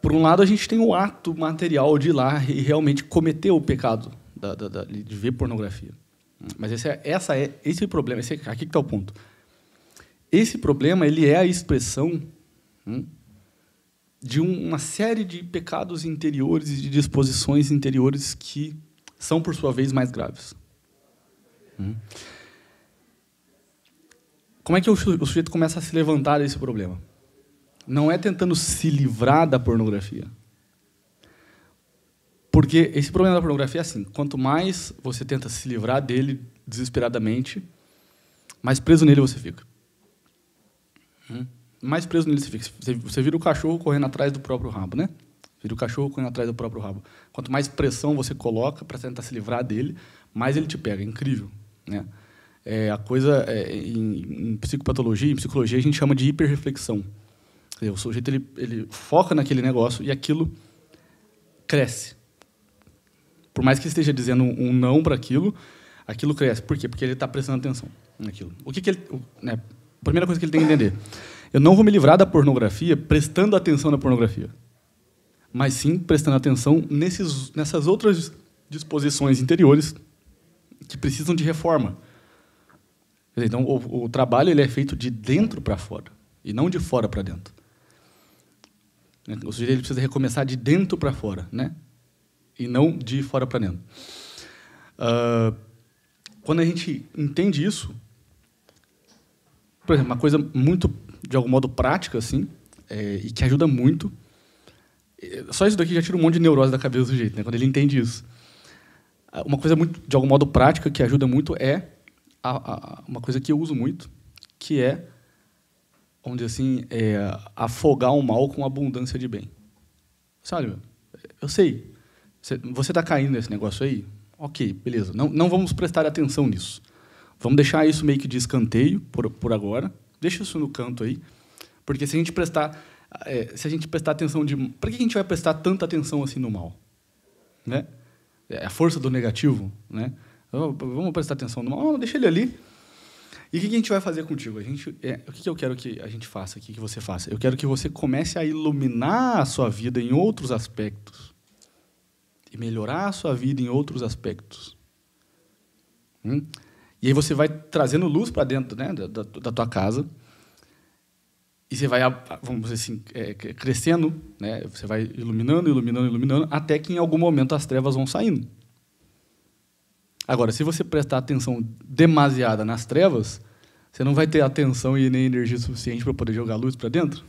Por um lado, a gente tem o ato material de ir lá e realmente cometer o pecado da, da, da, de ver pornografia. Mas esse é, essa é esse é o problema. Esse é, aqui que está o ponto. Esse problema ele é a expressão hum, de uma série de pecados interiores e de disposições interiores que são, por sua vez, mais graves. Hum. Como é que o sujeito começa a se levantar desse problema? Não é tentando se livrar da pornografia. Porque esse problema da pornografia é assim: quanto mais você tenta se livrar dele desesperadamente, mais preso nele você fica. Hum? Mais preso nele você fica. Você vira o cachorro correndo atrás do próprio rabo, né? Vira o cachorro correndo atrás do próprio rabo. Quanto mais pressão você coloca para tentar se livrar dele, mais ele te pega. É incrível, né? É, a coisa é, em, em, psicopatologia, em psicologia a gente chama de hiperreflexão. o sujeito ele, ele foca naquele negócio e aquilo cresce. Por mais que esteja dizendo um não para aquilo, aquilo cresce. Por quê? Porque ele está prestando atenção naquilo. O que, que ele, né, Primeira coisa que ele tem que entender. Eu não vou me livrar da pornografia prestando atenção na pornografia, mas sim prestando atenção nesses, nessas outras disposições interiores que precisam de reforma. Então, o, o trabalho ele é feito de dentro para fora e não de fora para dentro. O sujeito ele precisa recomeçar de dentro para fora, né? E não de fora para dentro. Uh, quando a gente entende isso, por exemplo, uma coisa muito, de algum modo, prática, assim, é, e que ajuda muito. É, só isso daqui já tira um monte de neurose da cabeça do jeito, né, quando ele entende isso. Uma coisa muito, de algum modo, prática que ajuda muito é a, a, uma coisa que eu uso muito, que é, dizer assim, é, afogar o mal com abundância de bem. Sabe, eu sei, você está caindo nesse negócio aí? Ok, beleza. Não, não vamos prestar atenção nisso. Vamos deixar isso meio que de escanteio por, por agora. Deixa isso no canto aí. Porque se a gente prestar, é, se a gente prestar atenção de, para que a gente vai prestar tanta atenção assim no mal, né? É a força do negativo, né? Vamos prestar atenção no mal. Deixa ele ali. E o que a gente vai fazer contigo? A gente, é, o que eu quero que a gente faça aqui, que você faça? Eu quero que você comece a iluminar a sua vida em outros aspectos e melhorar a sua vida em outros aspectos. Hum? E aí você vai trazendo luz para dentro né, da, da, da, tua casa. E você vai, vamos dizer assim, é, crescendo, né? você vai iluminando, iluminando, iluminando, até que em algum momento as trevas vão saindo. Agora, se você prestar atenção demasiada nas trevas, você não vai ter atenção e nem energia suficiente para poder jogar luz para dentro.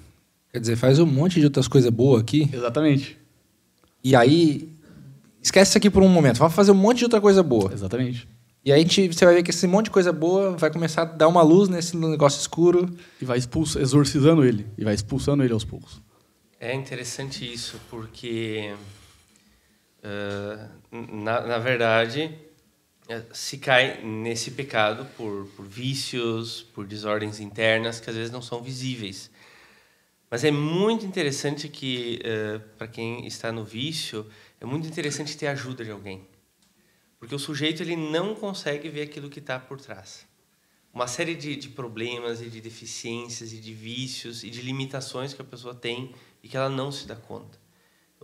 Quer dizer, faz um monte de outras coisas boas aqui. Exatamente. E aí, esquece isso aqui por um momento. Vamos fazer um monte de outra coisa boa. Exatamente. E aí gente, você vai ver que esse monte de coisa boa vai começar a dar uma luz nesse negócio escuro. E vai expulso, exorcizando ele. E vai expulsando ele aos poucos. É interessante isso, porque, uh, na, na verdade, se cai nesse pecado por, por vícios, por desordens internas que às vezes não são visíveis. Mas é muito interessante que, uh, para quem está no vício, é muito interessante ter ajuda de alguém. Porque o sujeito ele não consegue ver aquilo que está por trás. Uma série de, de problemas e de deficiências e de vícios e de limitações que a pessoa tem e que ela não se dá conta.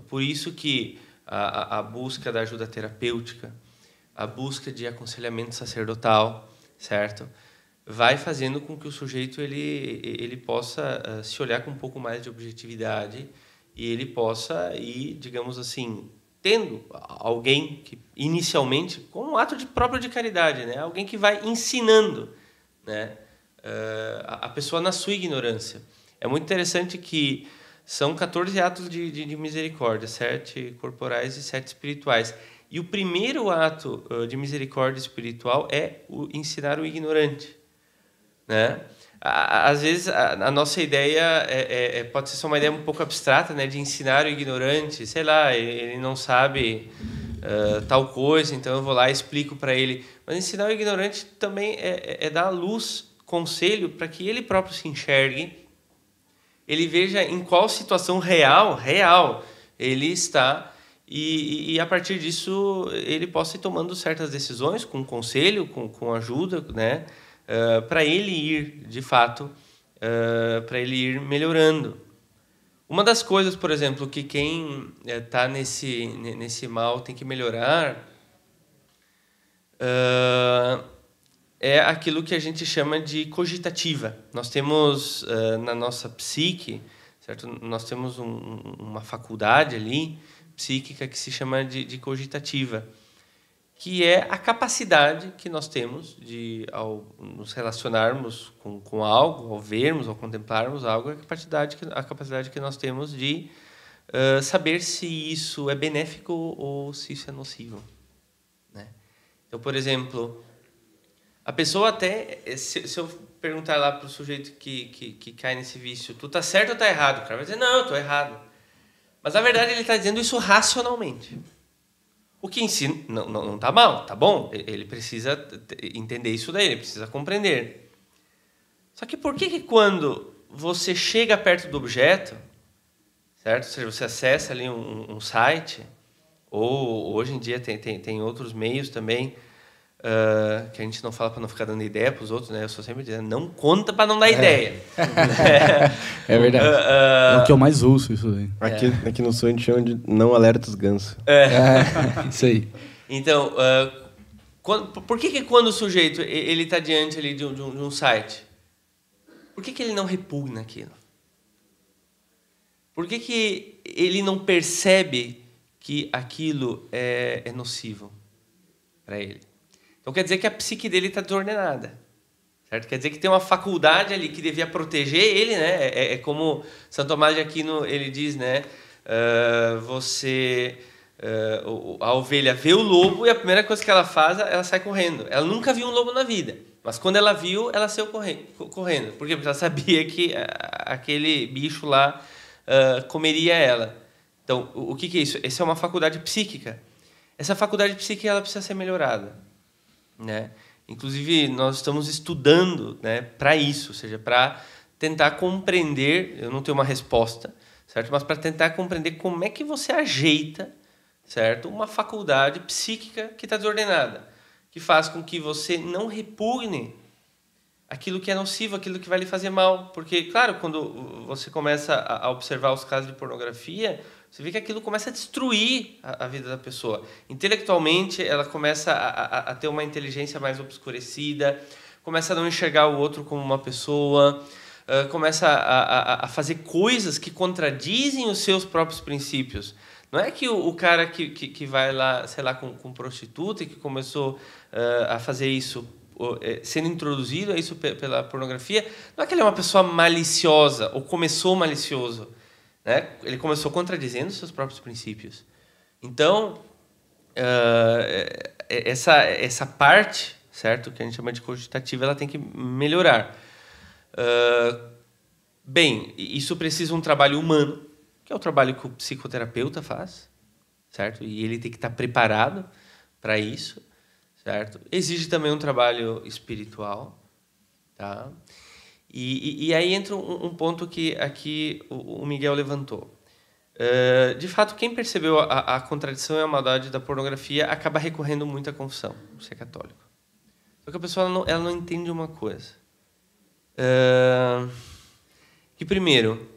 Por isso que a, a busca da ajuda terapêutica, a busca de aconselhamento sacerdotal, certo? Vai fazendo com que o sujeito ele, ele possa uh, se olhar com um pouco mais de objetividade e ele possa ir, digamos assim, tendo alguém que inicialmente, como um ato de próprio de caridade, né? Alguém que vai ensinando, né? Uh, a pessoa na sua ignorância. É muito interessante que são 14 atos de, de, de, misericórdia, sete corporais e sete espirituais. E o primeiro ato de misericórdia espiritual é o ensinar o ignorante. Né? Às vezes a, a nossa ideia é, é, é, pode ser só uma ideia um pouco abstrata, né, de ensinar o ignorante. Sei lá, ele não sabe uh, tal coisa, então eu vou lá e explico para ele. Mas ensinar o ignorante também é, é, é dar luz, conselho, para que ele próprio se enxergue ele veja em qual situação real, real, ele está e, e, a partir disso ele possa ir tomando certas decisões com conselho, com, com ajuda, né, uh, para ele ir, de fato, uh, para ele ir melhorando. Uma das coisas, por exemplo, que quem está uh, nesse, nesse mal tem que melhorar uh, é aquilo que a gente chama de cogitativa. Nós temos na nossa psique, certo? Nós temos um, uma faculdade ali psíquica que se chama de, de, cogitativa, que é a capacidade que nós temos de, ao nos relacionarmos com, com algo, ao vermos, ao contemplarmos algo, é a capacidade que, a capacidade que nós temos de uh, saber se isso é benéfico ou se isso é nocivo. Né? Então, por exemplo, a pessoa até, se, se eu perguntar lá para o sujeito que, que, que, cai nesse vício, tu tá certo ou tá errado? O cara vai dizer, não, eu tô errado. Mas na verdade ele está dizendo isso racionalmente. O que ensina não, não, não tá mal, tá bom. Ele precisa entender isso daí, ele precisa compreender. Só que por que, que quando você chega perto do objeto, certo? Ou seja, você acessa ali um, um site, ou hoje em dia tem, tem, tem outros meios também, Uh, que a gente não fala para não ficar dando ideia para os outros, né? Eu sou sempre dizendo, não conta para não dar é. ideia. é verdade. Uh, uh, é o que eu mais ouço isso aí. Aqui, é. aqui no sul a gente chama de não alerta os gansos. É. é. isso aí. Então, quando, por que, que quando o sujeito ele está diante ali de um, de, um, de um, site, por que, que ele não repugna aquilo? Por que, que ele não percebe que aquilo é, é nocivo para ele? Então quer dizer que a psique dele está desordenada. Certo? Quer dizer que tem uma faculdade ali que devia proteger ele, né? É, é como Santo Tomás de Aquino ele diz, né? Uh, você uh, a ovelha vê o lobo e a primeira coisa que ela faz ela sai correndo. Ela nunca viu um lobo na vida, mas quando ela viu ela saiu correndo. Por quê? Porque ela sabia que aquele bicho lá uh, comeria ela. Então o que, que é isso? Essa é uma faculdade psíquica. Essa faculdade psíquica ela precisa ser melhorada né? Inclusive, nós estamos estudando né, para isso, ou seja, para tentar compreender, eu não tenho uma resposta, certo? Mas para tentar compreender como é que você ajeita, certo? Uma faculdade psíquica que está desordenada, que faz com que você não repugne aquilo que é nocivo, aquilo que vai lhe fazer mal. Porque, claro, quando você começa a observar os casos de pornografia, você vê que aquilo começa a destruir a, a vida da pessoa. Intelectualmente, ela começa a, a, a, ter uma inteligência mais obscurecida, começa a não enxergar o outro como uma pessoa, uh, começa a, fazer coisas que contradizem os seus próprios princípios. Não é que o, o cara que, que, que, vai lá, sei lá, com, com prostituta e que começou uh, a fazer isso é, sendo introduzido a isso pela pornografia, não é que ele é uma pessoa maliciosa ou começou malicioso. Né? Ele começou contradizendo seus próprios princípios. Então, uh, essa, essa parte, certo, que a gente chama de cogitativa, ela tem que melhorar. Uh, bem, isso precisa de um trabalho humano, que é o trabalho que o psicoterapeuta faz, certo? E ele tem que estar preparado para isso, certo? Exige também um trabalho espiritual, tá? E, e, e aí entra um, um, ponto que aqui o, o Miguel levantou. Uh, de fato, quem percebeu a, a, contradição e a maldade da pornografia acaba recorrendo muito à confissão, ser é católico. Só que a pessoa não, ela não entende uma coisa. Uh, que primeiro,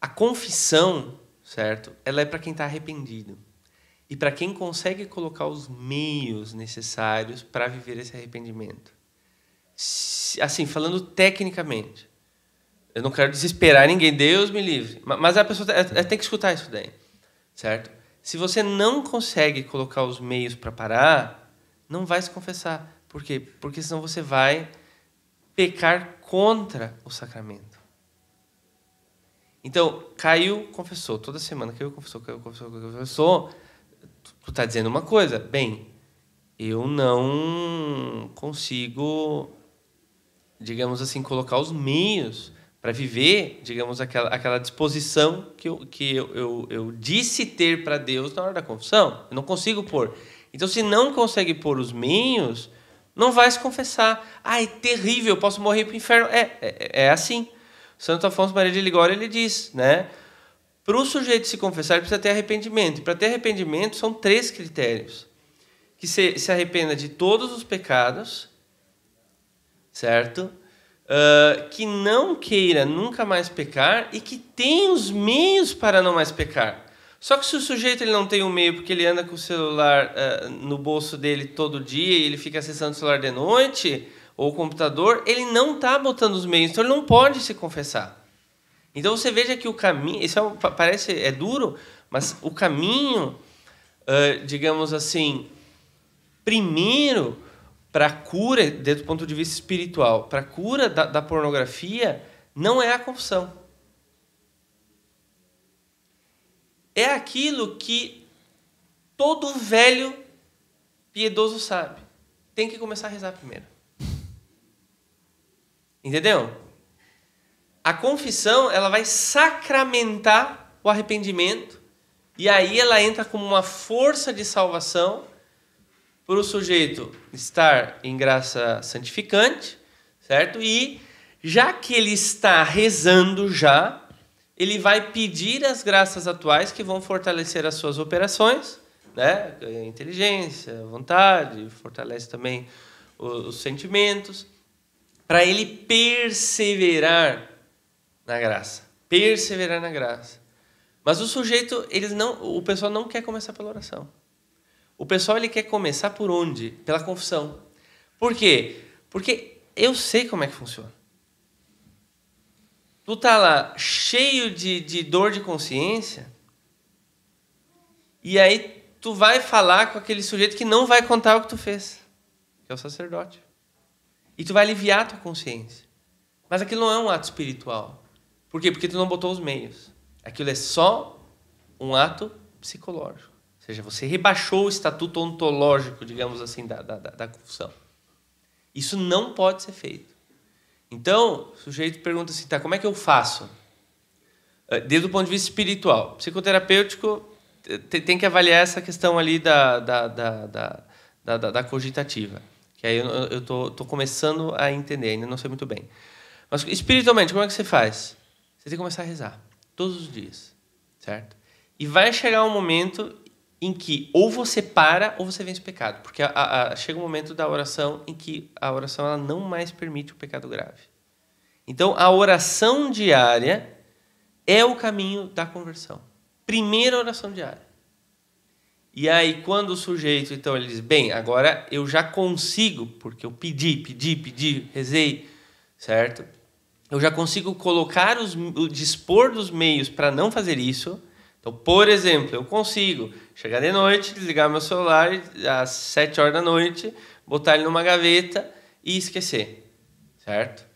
a confissão, certo? Ela é para quem está arrependido e para quem consegue colocar os meios necessários para viver esse arrependimento. Assim, falando tecnicamente, eu não quero desesperar ninguém, Deus me livre, mas a pessoa tem que escutar isso daí, certo? Se você não consegue colocar os meios para parar, não vai se confessar. Por quê? Porque senão você vai pecar contra o sacramento. Então, caiu, confessou. Toda semana caiu, confessou, caiu, confessou, caiu, confessou. Tu está dizendo uma coisa. Bem, eu não consigo, digamos assim, colocar os meios para viver, digamos, aquela, aquela disposição que, eu, que eu, eu, eu disse ter para Deus na hora da confissão. Eu não consigo pôr. Então, se não consegue pôr os meios, não vai se confessar. Ah, é terrível, eu posso morrer para o inferno. É, é, é, assim. Santo Afonso Maria de Ligório ele diz, né? Para o sujeito se confessar, ele precisa ter arrependimento. Para ter arrependimento, são três critérios: que se, se arrependa de todos os pecados, certo? Uh, que não queira nunca mais pecar e que tem os meios para não mais pecar. Só que se o sujeito ele não tem o um meio porque ele anda com o celular uh, no bolso dele todo dia e ele fica acessando o celular de noite ou o computador, ele não está botando os meios, então ele não pode se confessar. Então você veja que o caminho, isso é, parece é duro, mas o caminho, uh, digamos assim, primeiro para cura, desde o ponto de vista espiritual, para cura da, da pornografia, não é a confissão. é aquilo que todo velho piedoso sabe. Tem que começar a rezar primeiro. Entendeu? A confissão, ela vai sacramentar o arrependimento e aí ela entra como uma força de salvação para o sujeito estar em graça santificante, certo? E já que ele está rezando já, ele vai pedir as graças atuais que vão fortalecer as suas operações, né? inteligência, vontade, fortalece também os, os sentimentos, para ele perseverar na graça, perseverar na graça. Mas o sujeito, eles não, o pessoal não quer começar pela oração. O pessoal ele quer começar por onde? Pela confissão. Por quê? Porque eu sei como é que funciona tu tá lá cheio de, de dor de consciência, e aí tu vai falar com aquele sujeito que não vai contar o que tu fez, que é o sacerdote. E tu vai aliviar a tua consciência. Mas aquilo não é um ato espiritual. Por quê? Porque tu não botou os meios. Aquilo é só um ato psicológico. Ou seja, você rebaixou o estatuto ontológico, digamos assim, da, da, da confusão. Isso não pode ser feito. Então, o sujeito pergunta assim, tá, como é que eu faço? Eh, desde o ponto de vista espiritual. Psicoterapêutico tem que avaliar essa questão ali da, da, da, da, da, da cogitativa. Que aí eu estou tô, tô começando a entender, ainda não sei muito bem. Mas espiritualmente, como é que você faz? Você tem que começar a rezar, todos os dias, certo? E vai chegar um momento em que ou você para ou você vence o pecado, porque a, a, chega um momento da oração em que a oração ela não mais permite o pecado grave. Então, a oração diária é o caminho da conversão. Primeira oração diária. E aí, quando o sujeito, então, ele diz: Bem, agora eu já consigo, porque eu pedi, pedi, pedi, rezei, certo? Eu já consigo colocar os, dispor dos meios para não fazer isso. Então, por exemplo, eu consigo chegar de noite, desligar meu celular às 7 horas da noite, botar ele numa gaveta e esquecer, certo?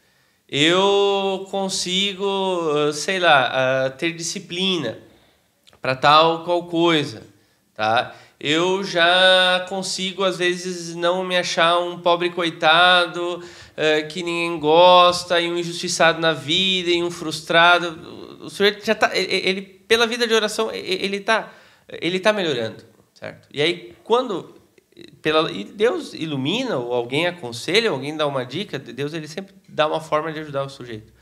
Eu consigo, sei lá, ter disciplina para tal qual coisa, tá? Eu já consigo, às vezes, não me achar um pobre coitado uh, que ninguém gosta, e um injustiçado na vida, e um frustrado. O sujeito já está. Ele, pela vida de oração, ele está ele tá melhorando, certo? E aí, quando pela, e Deus ilumina, ou alguém aconselha, alguém dá uma dica, Deus ele sempre dá uma forma de ajudar o sujeito.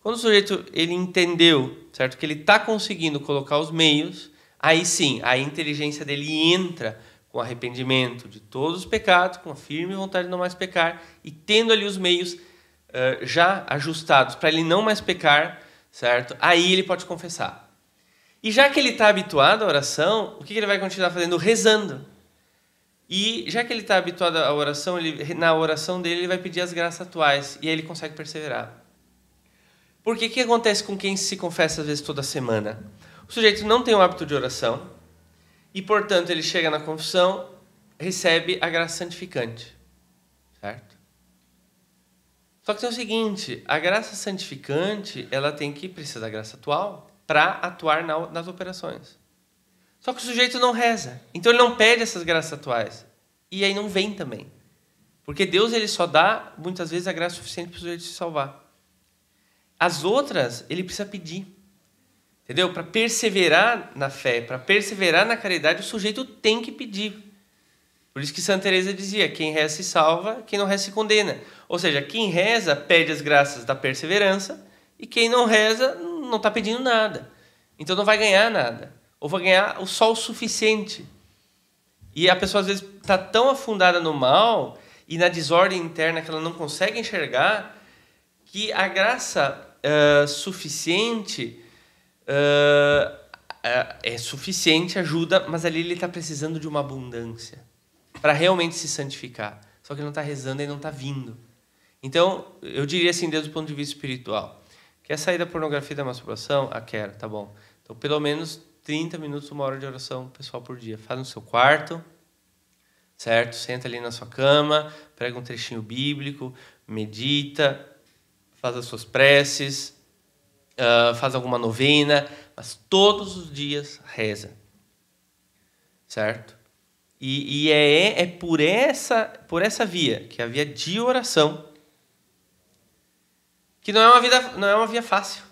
Quando o sujeito ele entendeu, certo, que ele está conseguindo colocar os meios, aí sim, a inteligência dele entra com arrependimento de todos os pecados, com a firme vontade de não mais pecar, e tendo ali os meios uh, já ajustados para ele não mais pecar, certo? Aí ele pode confessar. E já que ele está habituado à oração, o que ele vai continuar fazendo? Rezando. E já que ele está habituado à oração, ele, na oração dele ele vai pedir as graças atuais e aí ele consegue perseverar. Porque o que acontece com quem se confessa às vezes toda semana? O sujeito não tem o hábito de oração e, portanto, ele chega na confissão, recebe a graça santificante. Certo? Só que tem o seguinte, a graça santificante, ela tem que precisar da graça atual para atuar nas operações. Só que o sujeito não reza. Então ele não pede essas graças atuais. E aí não vem também. Porque Deus ele só dá, muitas vezes, a graça suficiente para o sujeito se salvar. As outras, ele precisa pedir. Entendeu? Para perseverar na fé, para perseverar na caridade, o sujeito tem que pedir. Por isso que Santa Teresa dizia: quem reza se salva, quem não reza se condena. Ou seja, quem reza pede as graças da perseverança e quem não reza não está pedindo nada. Então não vai ganhar nada ou vai ganhar o suficiente. E a pessoa às vezes está tão afundada no mal e na desordem interna que ela não consegue enxergar que a graça uh, suficiente uh, uh, é suficiente, ajuda, mas ali ele está precisando de uma abundância para realmente se santificar. Só que ele não está rezando e não está vindo. Então, eu diria assim, desde o ponto de vista espiritual, quer sair da pornografia e da masturbação? Ah, quero, tá bom. Então, pelo menos 30 minutos, uma hora de oração pessoal por dia. Faz no seu quarto, certo? Senta ali na sua cama, prega um trechinho bíblico, medita, faz as suas preces, uh, faz alguma novena, mas todos os dias reza, certo? E, e é, é por, essa, por essa via, que é a via de oração, que não é uma, vida, não é uma via fácil.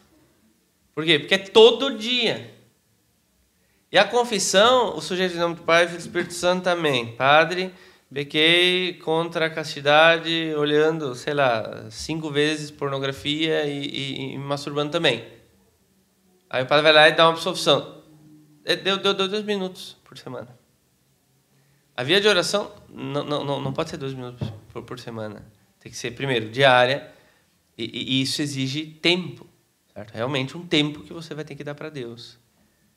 Por quê? Porque é todo dia. E a confissão, o sujeito em nome do Pai e do Espírito Santo também. Padre, pequei contra a castidade, olhando, sei lá, cinco vezes pornografia e, e, e masturbando também. Aí o padre vai lá e dá uma absolvição. É, deu, deu, deu dois minutos por semana. A via de oração não, não, não pode ser dois minutos por, por semana. Tem que ser, primeiro, diária. E, e isso exige tempo. Certo? Realmente um tempo que você vai ter que dar para Deus.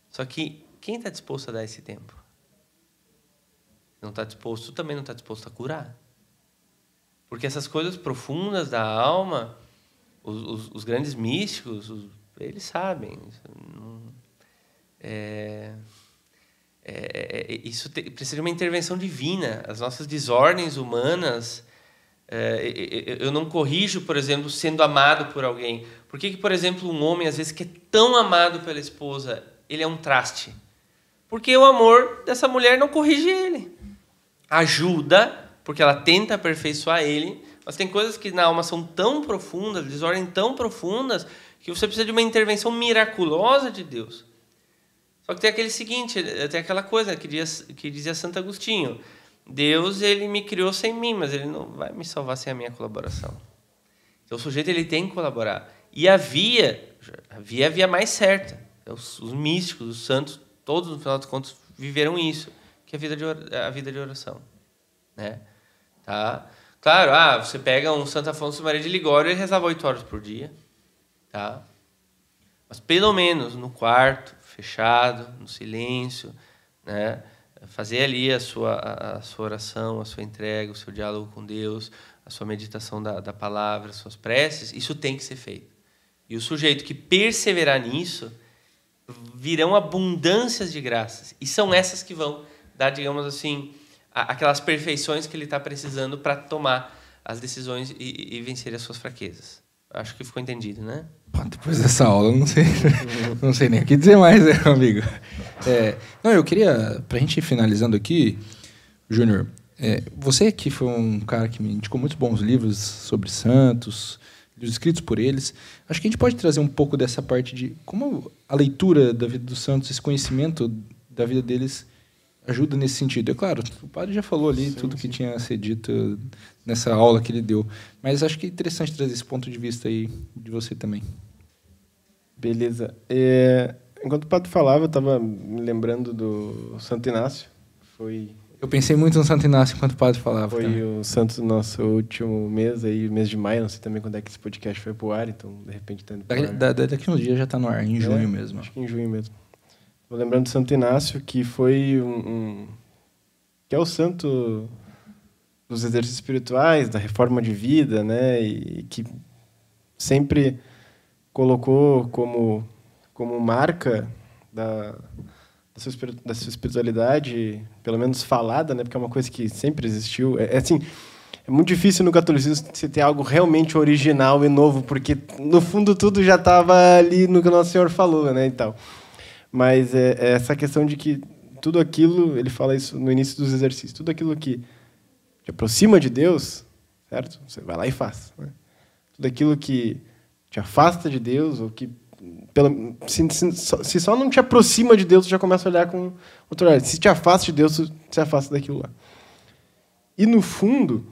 Só que quem está disposto a dar esse tempo? Não está disposto, também não está disposto a curar. Porque essas coisas profundas da alma, os, os, os grandes místicos, os, eles sabem. É, é, é, é, isso te, precisa de uma intervenção divina. As nossas desordens humanas. É, eu não corrijo, por exemplo, sendo amado por alguém. Por que, que, por exemplo, um homem, às vezes, que é tão amado pela esposa, ele é um traste? Porque o amor dessa mulher não corrige ele. Ajuda, porque ela tenta aperfeiçoar ele, mas tem coisas que na alma são tão profundas, desordem tão profundas, que você precisa de uma intervenção miraculosa de Deus. Só que tem aquele seguinte, tem aquela coisa que dizia, que dizia Santo Agostinho: Deus ele me criou sem mim, mas ele não vai me salvar sem a minha colaboração. Então o sujeito ele tem que colaborar. E a via, a via a via mais certa. Os, os místicos, os santos, todos, no final dos contos, viveram isso, que é a vida de, a vida de oração. Né? Tá? Claro, ah, você pega um Santo Afonso Maria de Ligório e rezava oito horas por dia. Tá? Mas pelo menos no quarto, fechado, no silêncio, né? fazer ali a sua, a, a sua oração, a sua entrega, o seu diálogo com Deus, a sua meditação da, da palavra, as suas preces, isso tem que ser feito. E o sujeito que perseverar nisso, virão abundâncias de graças. E são essas que vão dar, digamos assim, aquelas perfeições que ele está precisando para tomar as decisões e, e, vencer as suas fraquezas. Acho que ficou entendido, né? Depois dessa aula, não sei, não sei nem o que dizer mais, né, amigo. É, não, eu queria, para a gente ir finalizando aqui, Júnior, é, você que foi um cara que me indicou muitos bons livros sobre santos, escritos por eles. Acho que a gente pode trazer um pouco dessa parte de como a leitura da vida dos santos, esse conhecimento da vida deles ajuda nesse sentido. É claro, o padre já falou ali sim, tudo sim. que tinha a ser dito nessa aula que ele deu, mas acho que é interessante trazer esse ponto de vista aí de você também. Beleza. É, enquanto o padre falava, eu estava me lembrando do Santo Inácio. Foi eu pensei muito no Santo Inácio enquanto o padre falava. Foi também. o santo do nosso último mês, aí, mês de maio. Não sei também quando é que esse podcast foi pro ar, então de repente está indo pro daqui, ar. Da, daqui uns dias já está no ar, em é, junho mesmo. Acho que em junho mesmo. Estou lembrando do Santo Inácio, que foi um, um, que é o santo dos exercícios espirituais, da reforma de vida, né? E que sempre colocou como, como marca da da sua espiritualidade, pelo menos falada, né? Porque é uma coisa que sempre existiu. É, é assim, é muito difícil no catolicismo você ter algo realmente original e novo, porque no fundo tudo já estava ali no que o Nosso Senhor falou, né, e tal. Mas é, é, essa questão de que tudo aquilo, ele fala isso no início dos exercícios, tudo aquilo que te aproxima de Deus, certo? Você vai lá e faz. Né? Tudo aquilo que te afasta de Deus ou que se, se, se, só não te aproxima de Deus, tu já começa a olhar com outro olhar. Se te afasta de Deus, tu se afasta daquilo lá. E no fundo,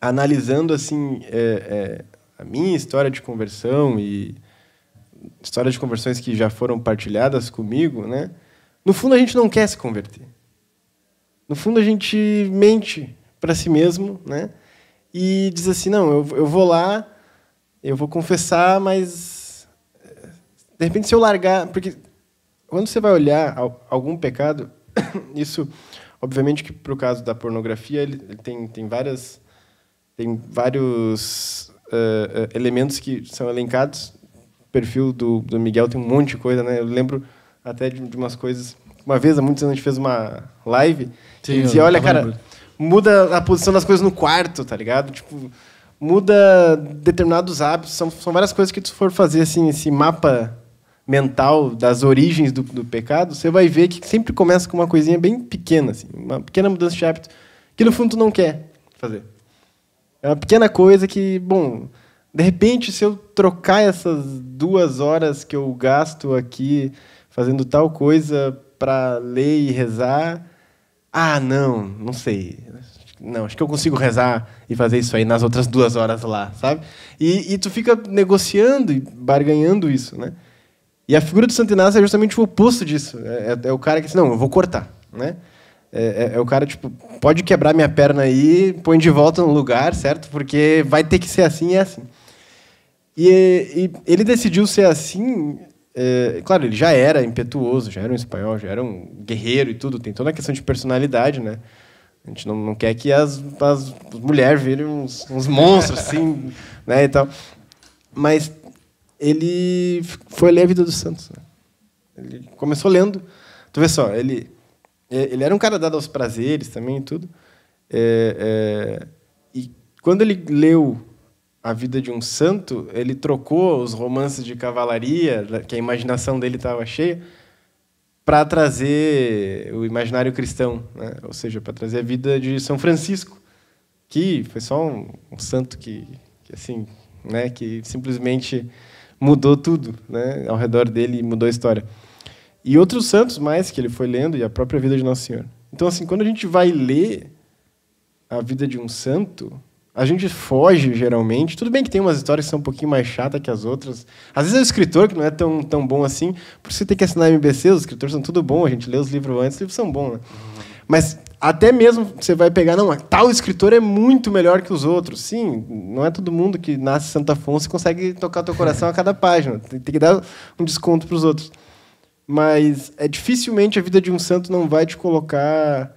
analisando assim é, é, a minha história de conversão e histórias de conversões que já foram partilhadas comigo, né? No fundo a gente não quer se converter. No fundo a gente mente para si mesmo, né? E diz assim, não, eu, eu vou lá, eu vou confessar, mas de repente, se eu largar. Porque quando você vai olhar algum pecado, isso, obviamente, que para o caso da pornografia, ele, tem, tem várias. Tem vários uh, elementos que são elencados. Perfil do, do Miguel tem um monte de coisa, né? Eu lembro até de, de umas coisas. Uma vez, há muitos anos, a gente fez uma live. Sim, e dizia, olha, cara, muda a posição das coisas no quarto, tá ligado? Tipo, muda determinados hábitos. São, são várias coisas que tu for fazer, assim, esse mapa mental das origens do, do, pecado, você vai ver que sempre começa com uma coisinha bem pequena, assim, uma pequena mudança de hábito, que no fundo tu não quer fazer. É uma pequena coisa que, bom, de repente, se eu trocar essas duas horas que eu gasto aqui fazendo tal coisa para ler e rezar, ah, não, não sei. Não, acho que eu consigo rezar e fazer isso aí nas outras duas horas lá, sabe? E, e tu fica negociando e barganhando isso, né? E a figura do Santo Inácio é justamente o oposto disso. É, é, é o cara que diz, não, eu vou cortar. Né? É, é, é, o cara, tipo, pode quebrar minha perna aí, põe de volta no lugar, certo? Porque vai ter que ser assim e é assim. E, e ele decidiu ser assim. É, claro, ele já era impetuoso, já era um espanhol, já era um guerreiro e tudo. Tem toda a questão de personalidade, né? A gente não, não quer que as, as mulheres virem uns, uns monstros, assim, né, e tal. Mas ele foi ler a vida dos santos. Né? Ele começou lendo. Tu vê só, ele, é, ele era um cara dado aos prazeres também e tudo. É, é, e quando ele leu a vida de um santo, ele trocou os romances de cavalaria, que a imaginação dele estava cheia, para trazer o imaginário cristão, né? ou seja, para trazer a vida de São Francisco, que foi só um, um santo que, que assim, né, que simplesmente mudou tudo né, ao redor dele mudou a história. E outros santos mais que ele foi lendo e a própria vida de Nosso Senhor. Então, assim, quando a gente vai ler a vida de um santo, a gente foge geralmente. Tudo bem que tem umas histórias que são um pouquinho mais chatas que as outras. Às vezes é o escritor que não é tão, tão bom assim. Por você tem que assinar MBC, os escritores são tudo bom, a gente lê os livros antes, os livros são bons. Né? Mas até mesmo você vai pegar, não, tal escritor é muito melhor que os outros. Sim, não é todo mundo que nasce em Santa Afonso e consegue tocar teu coração a cada página. Tem, tem que dar um desconto para os outros. Mas é dificilmente a vida de um santo não vai te colocar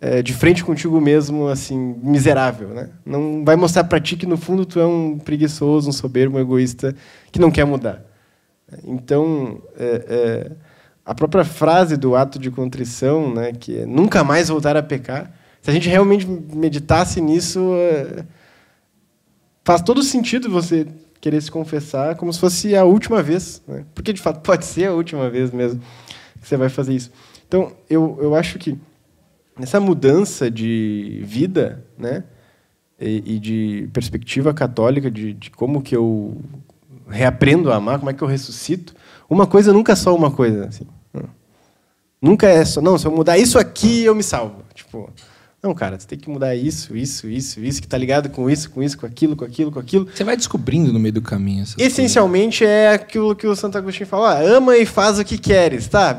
é, de frente contigo mesmo, assim, miserável, né? Não vai mostrar para ti que no fundo tu é um preguiçoso, um soberbo, um egoísta que não quer mudar. Então, é, é, a própria frase do ato de contrição, né, que é nunca mais voltar a pecar, se a gente realmente meditasse nisso, é, faz todo sentido você querer se confessar como se fosse a última vez, né? porque de fato pode ser a última vez mesmo que você vai fazer isso. Então, eu, eu acho que essa mudança de vida, né, e, e de perspectiva católica de, de como que eu reaprendo a amar, como é que eu ressuscito, uma coisa nunca é só uma coisa. Assim. Nunca é só, não, se eu mudar isso aqui, eu me salvo. Tipo, não, cara, você tem que mudar isso, isso, isso, isso, que tá ligado com isso, com isso, com aquilo, com aquilo, com aquilo. Você vai descobrindo no meio do caminho. Essencialmente é aquilo que o Santo Agostinho falou: ah, ama e faz o que queres, tá?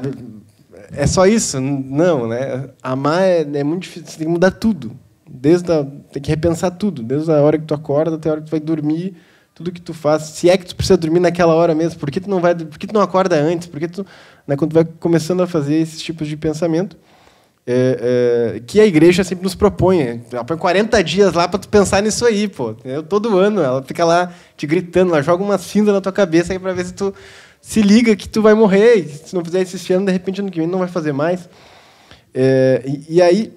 É só isso? Não, né? Amar é, é muito difícil, você tem que mudar tudo. Desde a, tem que repensar tudo, desde a hora que tu acorda até a hora que tu vai dormir, tudo que tu faz. Se é que tu precisa dormir naquela hora mesmo, por que tu não vai, por que tu não acorda antes? Por que tu, né, quando tu vai começando a fazer esses tipos de pensamento, é, é, que a igreja sempre nos propõe. Ela põe 40 dias lá para tu pensar nisso aí, pô. Todo ano ela fica lá te gritando, ela joga uma cinza na tua cabeça para ver se tu se liga que tu vai morrer. Se não fizer isso esse ano, de repente ano que vem não vai fazer mais. É, e, e aí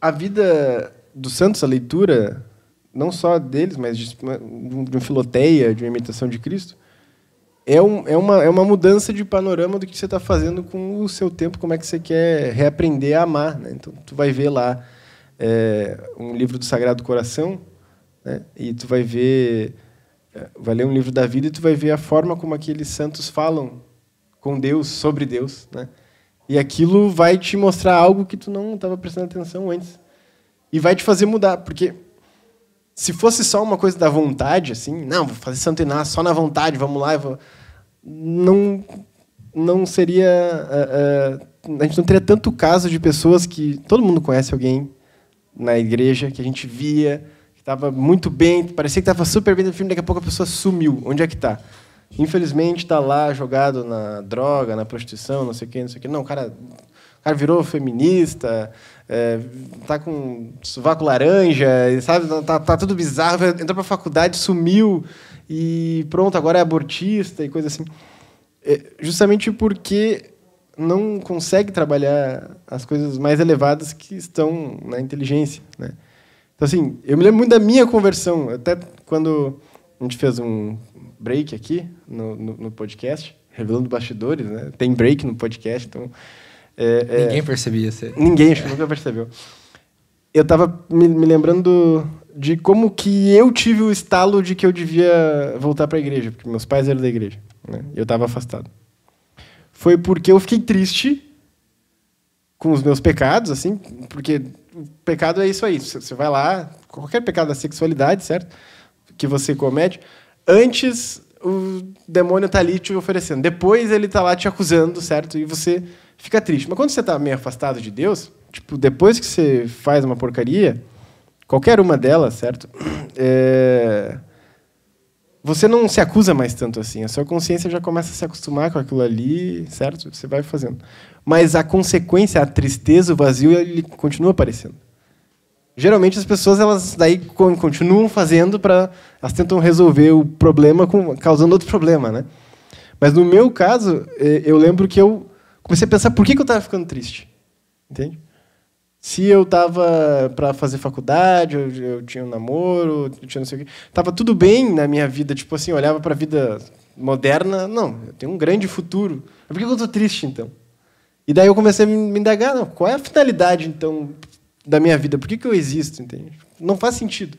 a vida dos santos, a leitura, não só deles, mas de, de uma filoteia, de uma imitação de Cristo, é, um, é, uma, é uma mudança de panorama do que você está fazendo com o seu tempo, como é que você quer reaprender a amar. Né? Então, tu vai ver lá é, um livro do Sagrado Coração, né? e tu vai ver, vai ler um livro da vida e tu vai ver a forma como aqueles santos falam com Deus, sobre Deus. Né? E aquilo vai te mostrar algo que tu não estava prestando atenção antes. E vai te fazer mudar, porque se fosse só uma coisa da vontade, assim, não, vou fazer Santo Inácio só na vontade, vamos lá, vou... não, não seria. Uh, uh, a gente não teria tanto caso de pessoas que. Todo mundo conhece alguém na igreja que a gente via, estava muito bem, parecia que estava super bem no filme, daqui a pouco a pessoa sumiu. Onde é que está? Infelizmente está lá jogado na droga, na prostituição, não sei o quê, não sei o quê. Não, o cara, o cara virou feminista, é, tá com sovaco laranja, sabe? Tá, tá tudo bizarro. Entrou para a faculdade, sumiu e pronto, agora é abortista e coisa assim. É, justamente porque não consegue trabalhar as coisas mais elevadas que estão na inteligência, né? Então assim, eu me lembro muito da minha conversão, até quando a gente fez um break aqui no, no, no podcast, revelando bastidores, né? Tem break no podcast, então é, é, ninguém percebia. Você... Ninguém, acho que nunca percebeu. Eu estava me, me, lembrando de como que eu tive o estalo de que eu devia voltar para a igreja, porque meus pais eram da igreja. Né? Eu estava afastado. Foi porque eu fiquei triste com os meus pecados, assim, porque pecado é isso aí. Você vai lá, qualquer pecado da sexualidade, certo? Que você comete, antes o demônio está ali te oferecendo. Depois ele está lá te acusando, certo? E você fica triste. Mas quando você está meio afastado de Deus, tipo, depois que você faz uma porcaria, qualquer uma delas, certo? É... Você não se acusa mais tanto assim. A sua consciência já começa a se acostumar com aquilo ali, certo? Você vai fazendo. Mas a consequência, a tristeza, o vazio, ele continua aparecendo. Geralmente as pessoas elas daí continuam fazendo para elas tentam resolver o problema com, causando outro problema, né? Mas no meu caso, é, eu lembro que eu comecei a pensar por que, que eu estava ficando triste. Entende? Se eu estava para fazer faculdade, eu, eu, tinha um namoro, eu tinha não sei o quê. Estava tudo bem na minha vida, tipo assim, olhava para a vida moderna, não, eu tenho um grande futuro. Por que eu estou triste, então? E daí eu comecei a me indagar, não, qual é a finalidade, então, da minha vida? Por que, que eu existo, entende? Não faz sentido.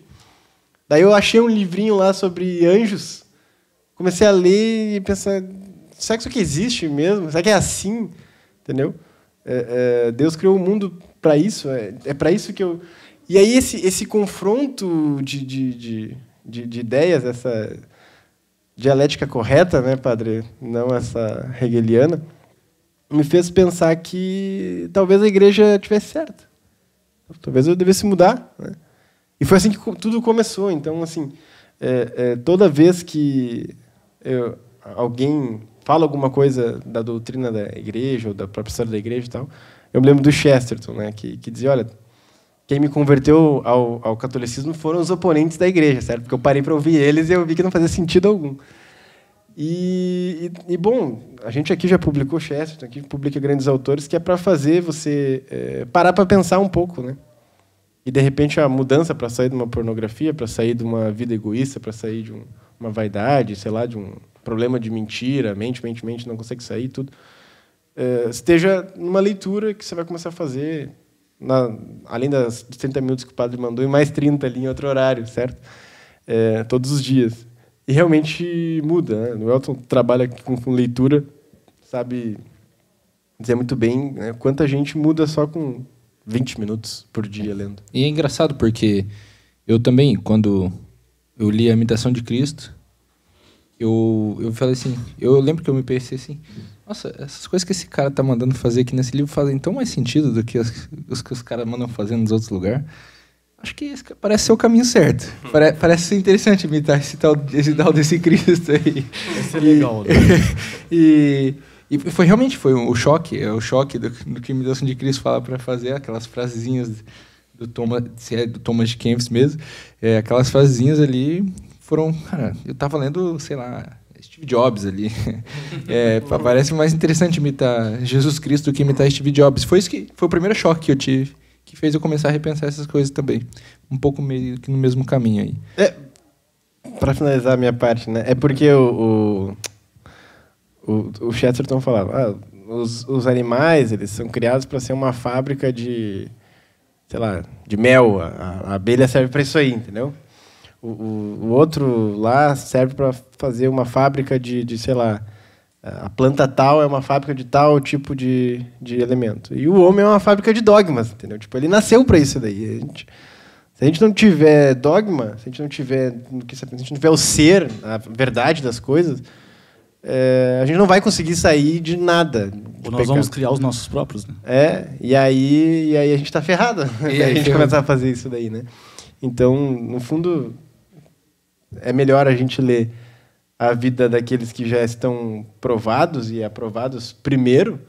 Daí eu achei um livrinho lá sobre anjos, comecei a ler e pensar, será que isso aqui existe mesmo? Será que é assim? Entendeu? É, é, Deus criou o mundo para isso. É, é para isso que eu. E aí esse, esse confronto de, de, de, de, de ideias, essa dialética correta, né, padre? Não essa hegeliana, me fez pensar que talvez a igreja tivesse certa. Talvez eu devesse mudar. Né? E foi assim que tudo começou. Então, assim, é, é, toda vez que eu, alguém fala alguma coisa da doutrina da igreja ou da própria história da igreja e tal, eu me lembro do Chesterton, né, que, que dizia, olha, quem me converteu ao, ao catolicismo foram os oponentes da igreja, certo? Porque eu parei para ouvir eles e eu vi que não fazia sentido algum. E, e, e, bom, a gente aqui já publicou Chesterton, aqui publica grandes autores, que é para fazer você é, parar para pensar um pouco, né? E de repente a mudança para sair de uma pornografia, para sair de uma vida egoísta, para sair de um, uma vaidade, sei lá, de um problema de mentira, mente, mente, mente, não consegue sair, tudo. É, esteja numa leitura que você vai começar a fazer, na, além das 30 minutos que o padre mandou, e mais 30 ali em outro horário, certo? É, todos os dias. E realmente muda. Né? O Elton trabalha com, com leitura, sabe dizer muito bem né, quanta gente muda só com 20 minutos por dia lendo. E é engraçado porque eu também, quando eu li a Imitação de Cristo, eu, eu falei assim, eu lembro que eu me pensei assim, nossa, essas coisas que esse cara tá mandando fazer aqui nesse livro fazem tão mais sentido do que as, os que os caras mandam fazer nos outros lugares. Acho que esse parece ser o caminho certo. Pare, parece ser interessante imitar esse tal, esse tal desse Cristo aí. Esse é legal. Né? e, e foi realmente foi um, o choque, é o choque do, do que a imitação de Cristo fala para fazer aquelas frasezinhas do Thomas, se é do Thomas de Kempis mesmo, é, aquelas frasezinhas ali foram, cara, eu tava lendo, sei lá, Steve Jobs ali. É, parece mais interessante imitar Jesus Cristo do que imitar Steve Jobs. Foi isso que foi o primeiro choque que eu tive, que fez eu começar a repensar essas coisas também. Um pouco meio que no mesmo caminho aí. É, para finalizar a minha parte, né? É porque o, o, o, o Chesterton falava, ah, os, os animais, eles são criados para ser uma fábrica de, sei lá, de mel. A, a abelha serve para isso aí, entendeu? O, o, o outro lá serve para fazer uma fábrica de, de, sei lá, a planta tal é uma fábrica de tal tipo de, de elemento. E o homem é uma fábrica de dogmas, entendeu? Tipo, ele nasceu para isso daí. A gente, se a gente não tiver dogma, se a gente não tiver, se a gente não tiver o ser, a verdade das coisas, é, a gente não vai conseguir sair de nada. De Ou nós vamos criar os nossos próprios, né? É, e aí, e aí a gente está ferrado. E aí a gente começar a fazer isso daí, né? Então, no fundo, é melhor a gente ler a vida daqueles que já estão provados e aprovados primeiro,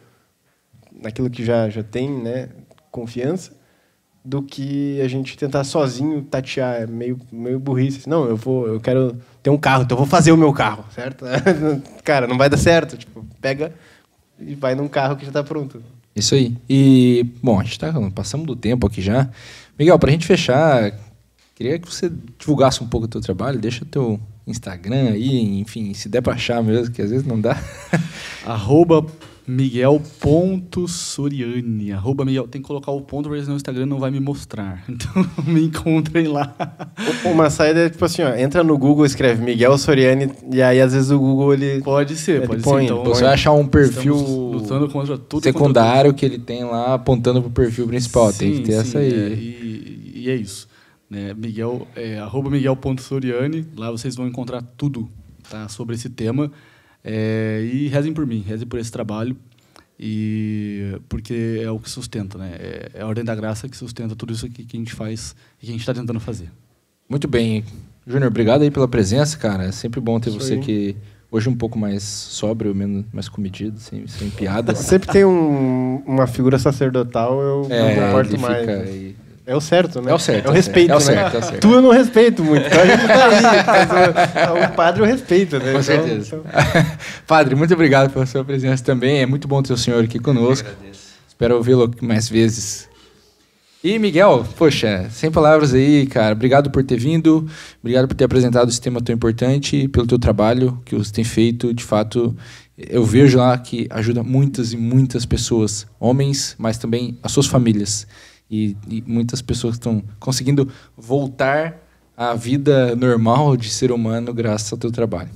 naquilo que já, já tem né, confiança, do que a gente tentar sozinho tatear, é meio, meio burrice. Não, eu vou, eu quero ter um carro, então eu vou fazer o meu carro, certo? Cara, não vai dar certo. Tipo, pega e vai num carro que já está pronto. Isso aí. E, bom, a gente está passando do tempo aqui já. Miguel, para a gente fechar, Queria que você divulgasse um pouco o teu trabalho, deixa o teu Instagram aí, enfim, se der para achar mesmo, que às vezes não dá. Arroba Miguel.soriani. Arroba Miguel. Tem que colocar o ponto, porque senão o Instagram não vai me mostrar. Então me encontrem lá. Uma saída é tipo assim, ó, entra no Google, escreve Miguel Soriani, e aí às vezes o Google ele. Pode ser, ele pode põe, ser. Então, Você vai achar um perfil lutando contra tudo secundário que ele tem lá apontando pro perfil principal. Sim, tem que ter sim, essa aí. é, e, e é isso. Né? Miguel, é, arroba miguel.soriani, lá vocês vão encontrar tudo tá, sobre esse tema. É, e rezem por mim, rezem por esse trabalho, e porque é o que sustenta, né? É, é a ordem da graça que sustenta tudo isso que, que a gente faz e que a gente está tentando fazer. Muito bem. Júnior, obrigado aí pela presença, cara. É sempre bom ter Isso você aí. aqui. Hoje um pouco mais sóbrio, menos, mais comedido, sem, sem piadas. Sempre tem um, uma figura sacerdotal, eu não me É, importo mais. fica né? aí. É o certo, né? É o certo, É o é o respeito, certo, é o né? certo, é o certo. Tu eu não respeito muito, então a gente tá aí. Mas o, o padre eu respeito, né? Com Então- certeza. então- Padre, muito obrigado pela sua presença também. É muito bom ter o senhor aqui conosco. Espero ouvi-lo mais vezes. E Miguel, poxa, sem palavras aí, cara. Obrigado por ter vindo, obrigado por ter apresentado esse tema tão importante e pelo teu trabalho que você tem feito. De fato, eu vejo lá que ajuda muitas e muitas pessoas, homens, mas também as suas famílias. E, e muitas pessoas estão conseguindo voltar à vida normal de ser humano graças ao teu trabalho.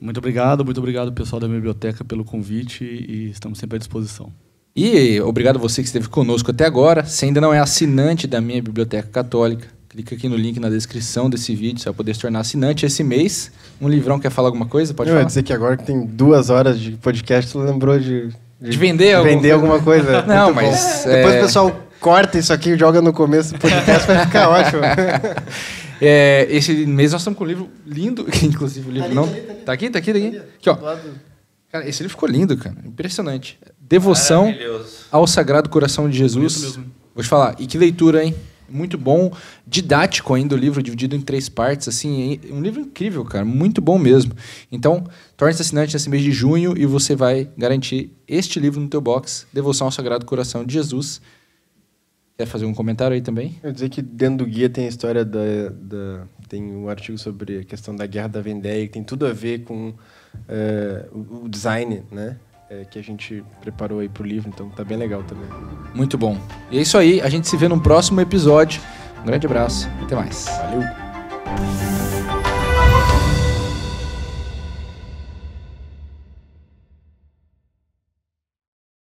Muito obrigado, muito obrigado pessoal da biblioteca pelo convite e estamos sempre à disposição. E obrigado a você que esteve conosco até agora. Se ainda não é assinante da minha Biblioteca Católica, clica aqui no link na descrição desse vídeo, você vai poder se tornar assinante esse mês. Um livrão quer falar alguma coisa? Pode eu ia falar. dizer que agora que tem duas horas de podcast, tu lembrou de, De vender alguma vender coisa. alguma coisa. Não, Muito mas, bom. Depois é- o pessoal corta isso aqui e joga no começo do podcast, vai ficar ótimo. É, esse mês nós estamos com um livro lindo, que inclusive o livro ali, não. tá ali, tá ali. Tá aqui, tá aqui, tá aqui. Aqui, ó. Cara, esse livro ficou lindo, cara. Impressionante. Devoção ao Sagrado Coração de Jesus. Vou te falar, e que leitura, hein? Muito bom, didático ainda o livro, dividido em três partes, assim, um livro incrível, cara, muito bom mesmo. Então, torne-se assinante nesse mês de junho e você vai garantir este livro no teu box, Devoção ao Sagrado Coração de Jesus. Quer fazer um comentário aí também? Eu dizer que dentro do guia tem a história da, da- tem um artigo sobre a questão da guerra da Vendée, que tem tudo a ver com o o design, né? é, que a gente preparou aí pro livro, então tá bem legal também. Muito bom. E é isso aí, a gente se vê no próximo episódio. Um grande abraço, até mais. Valeu!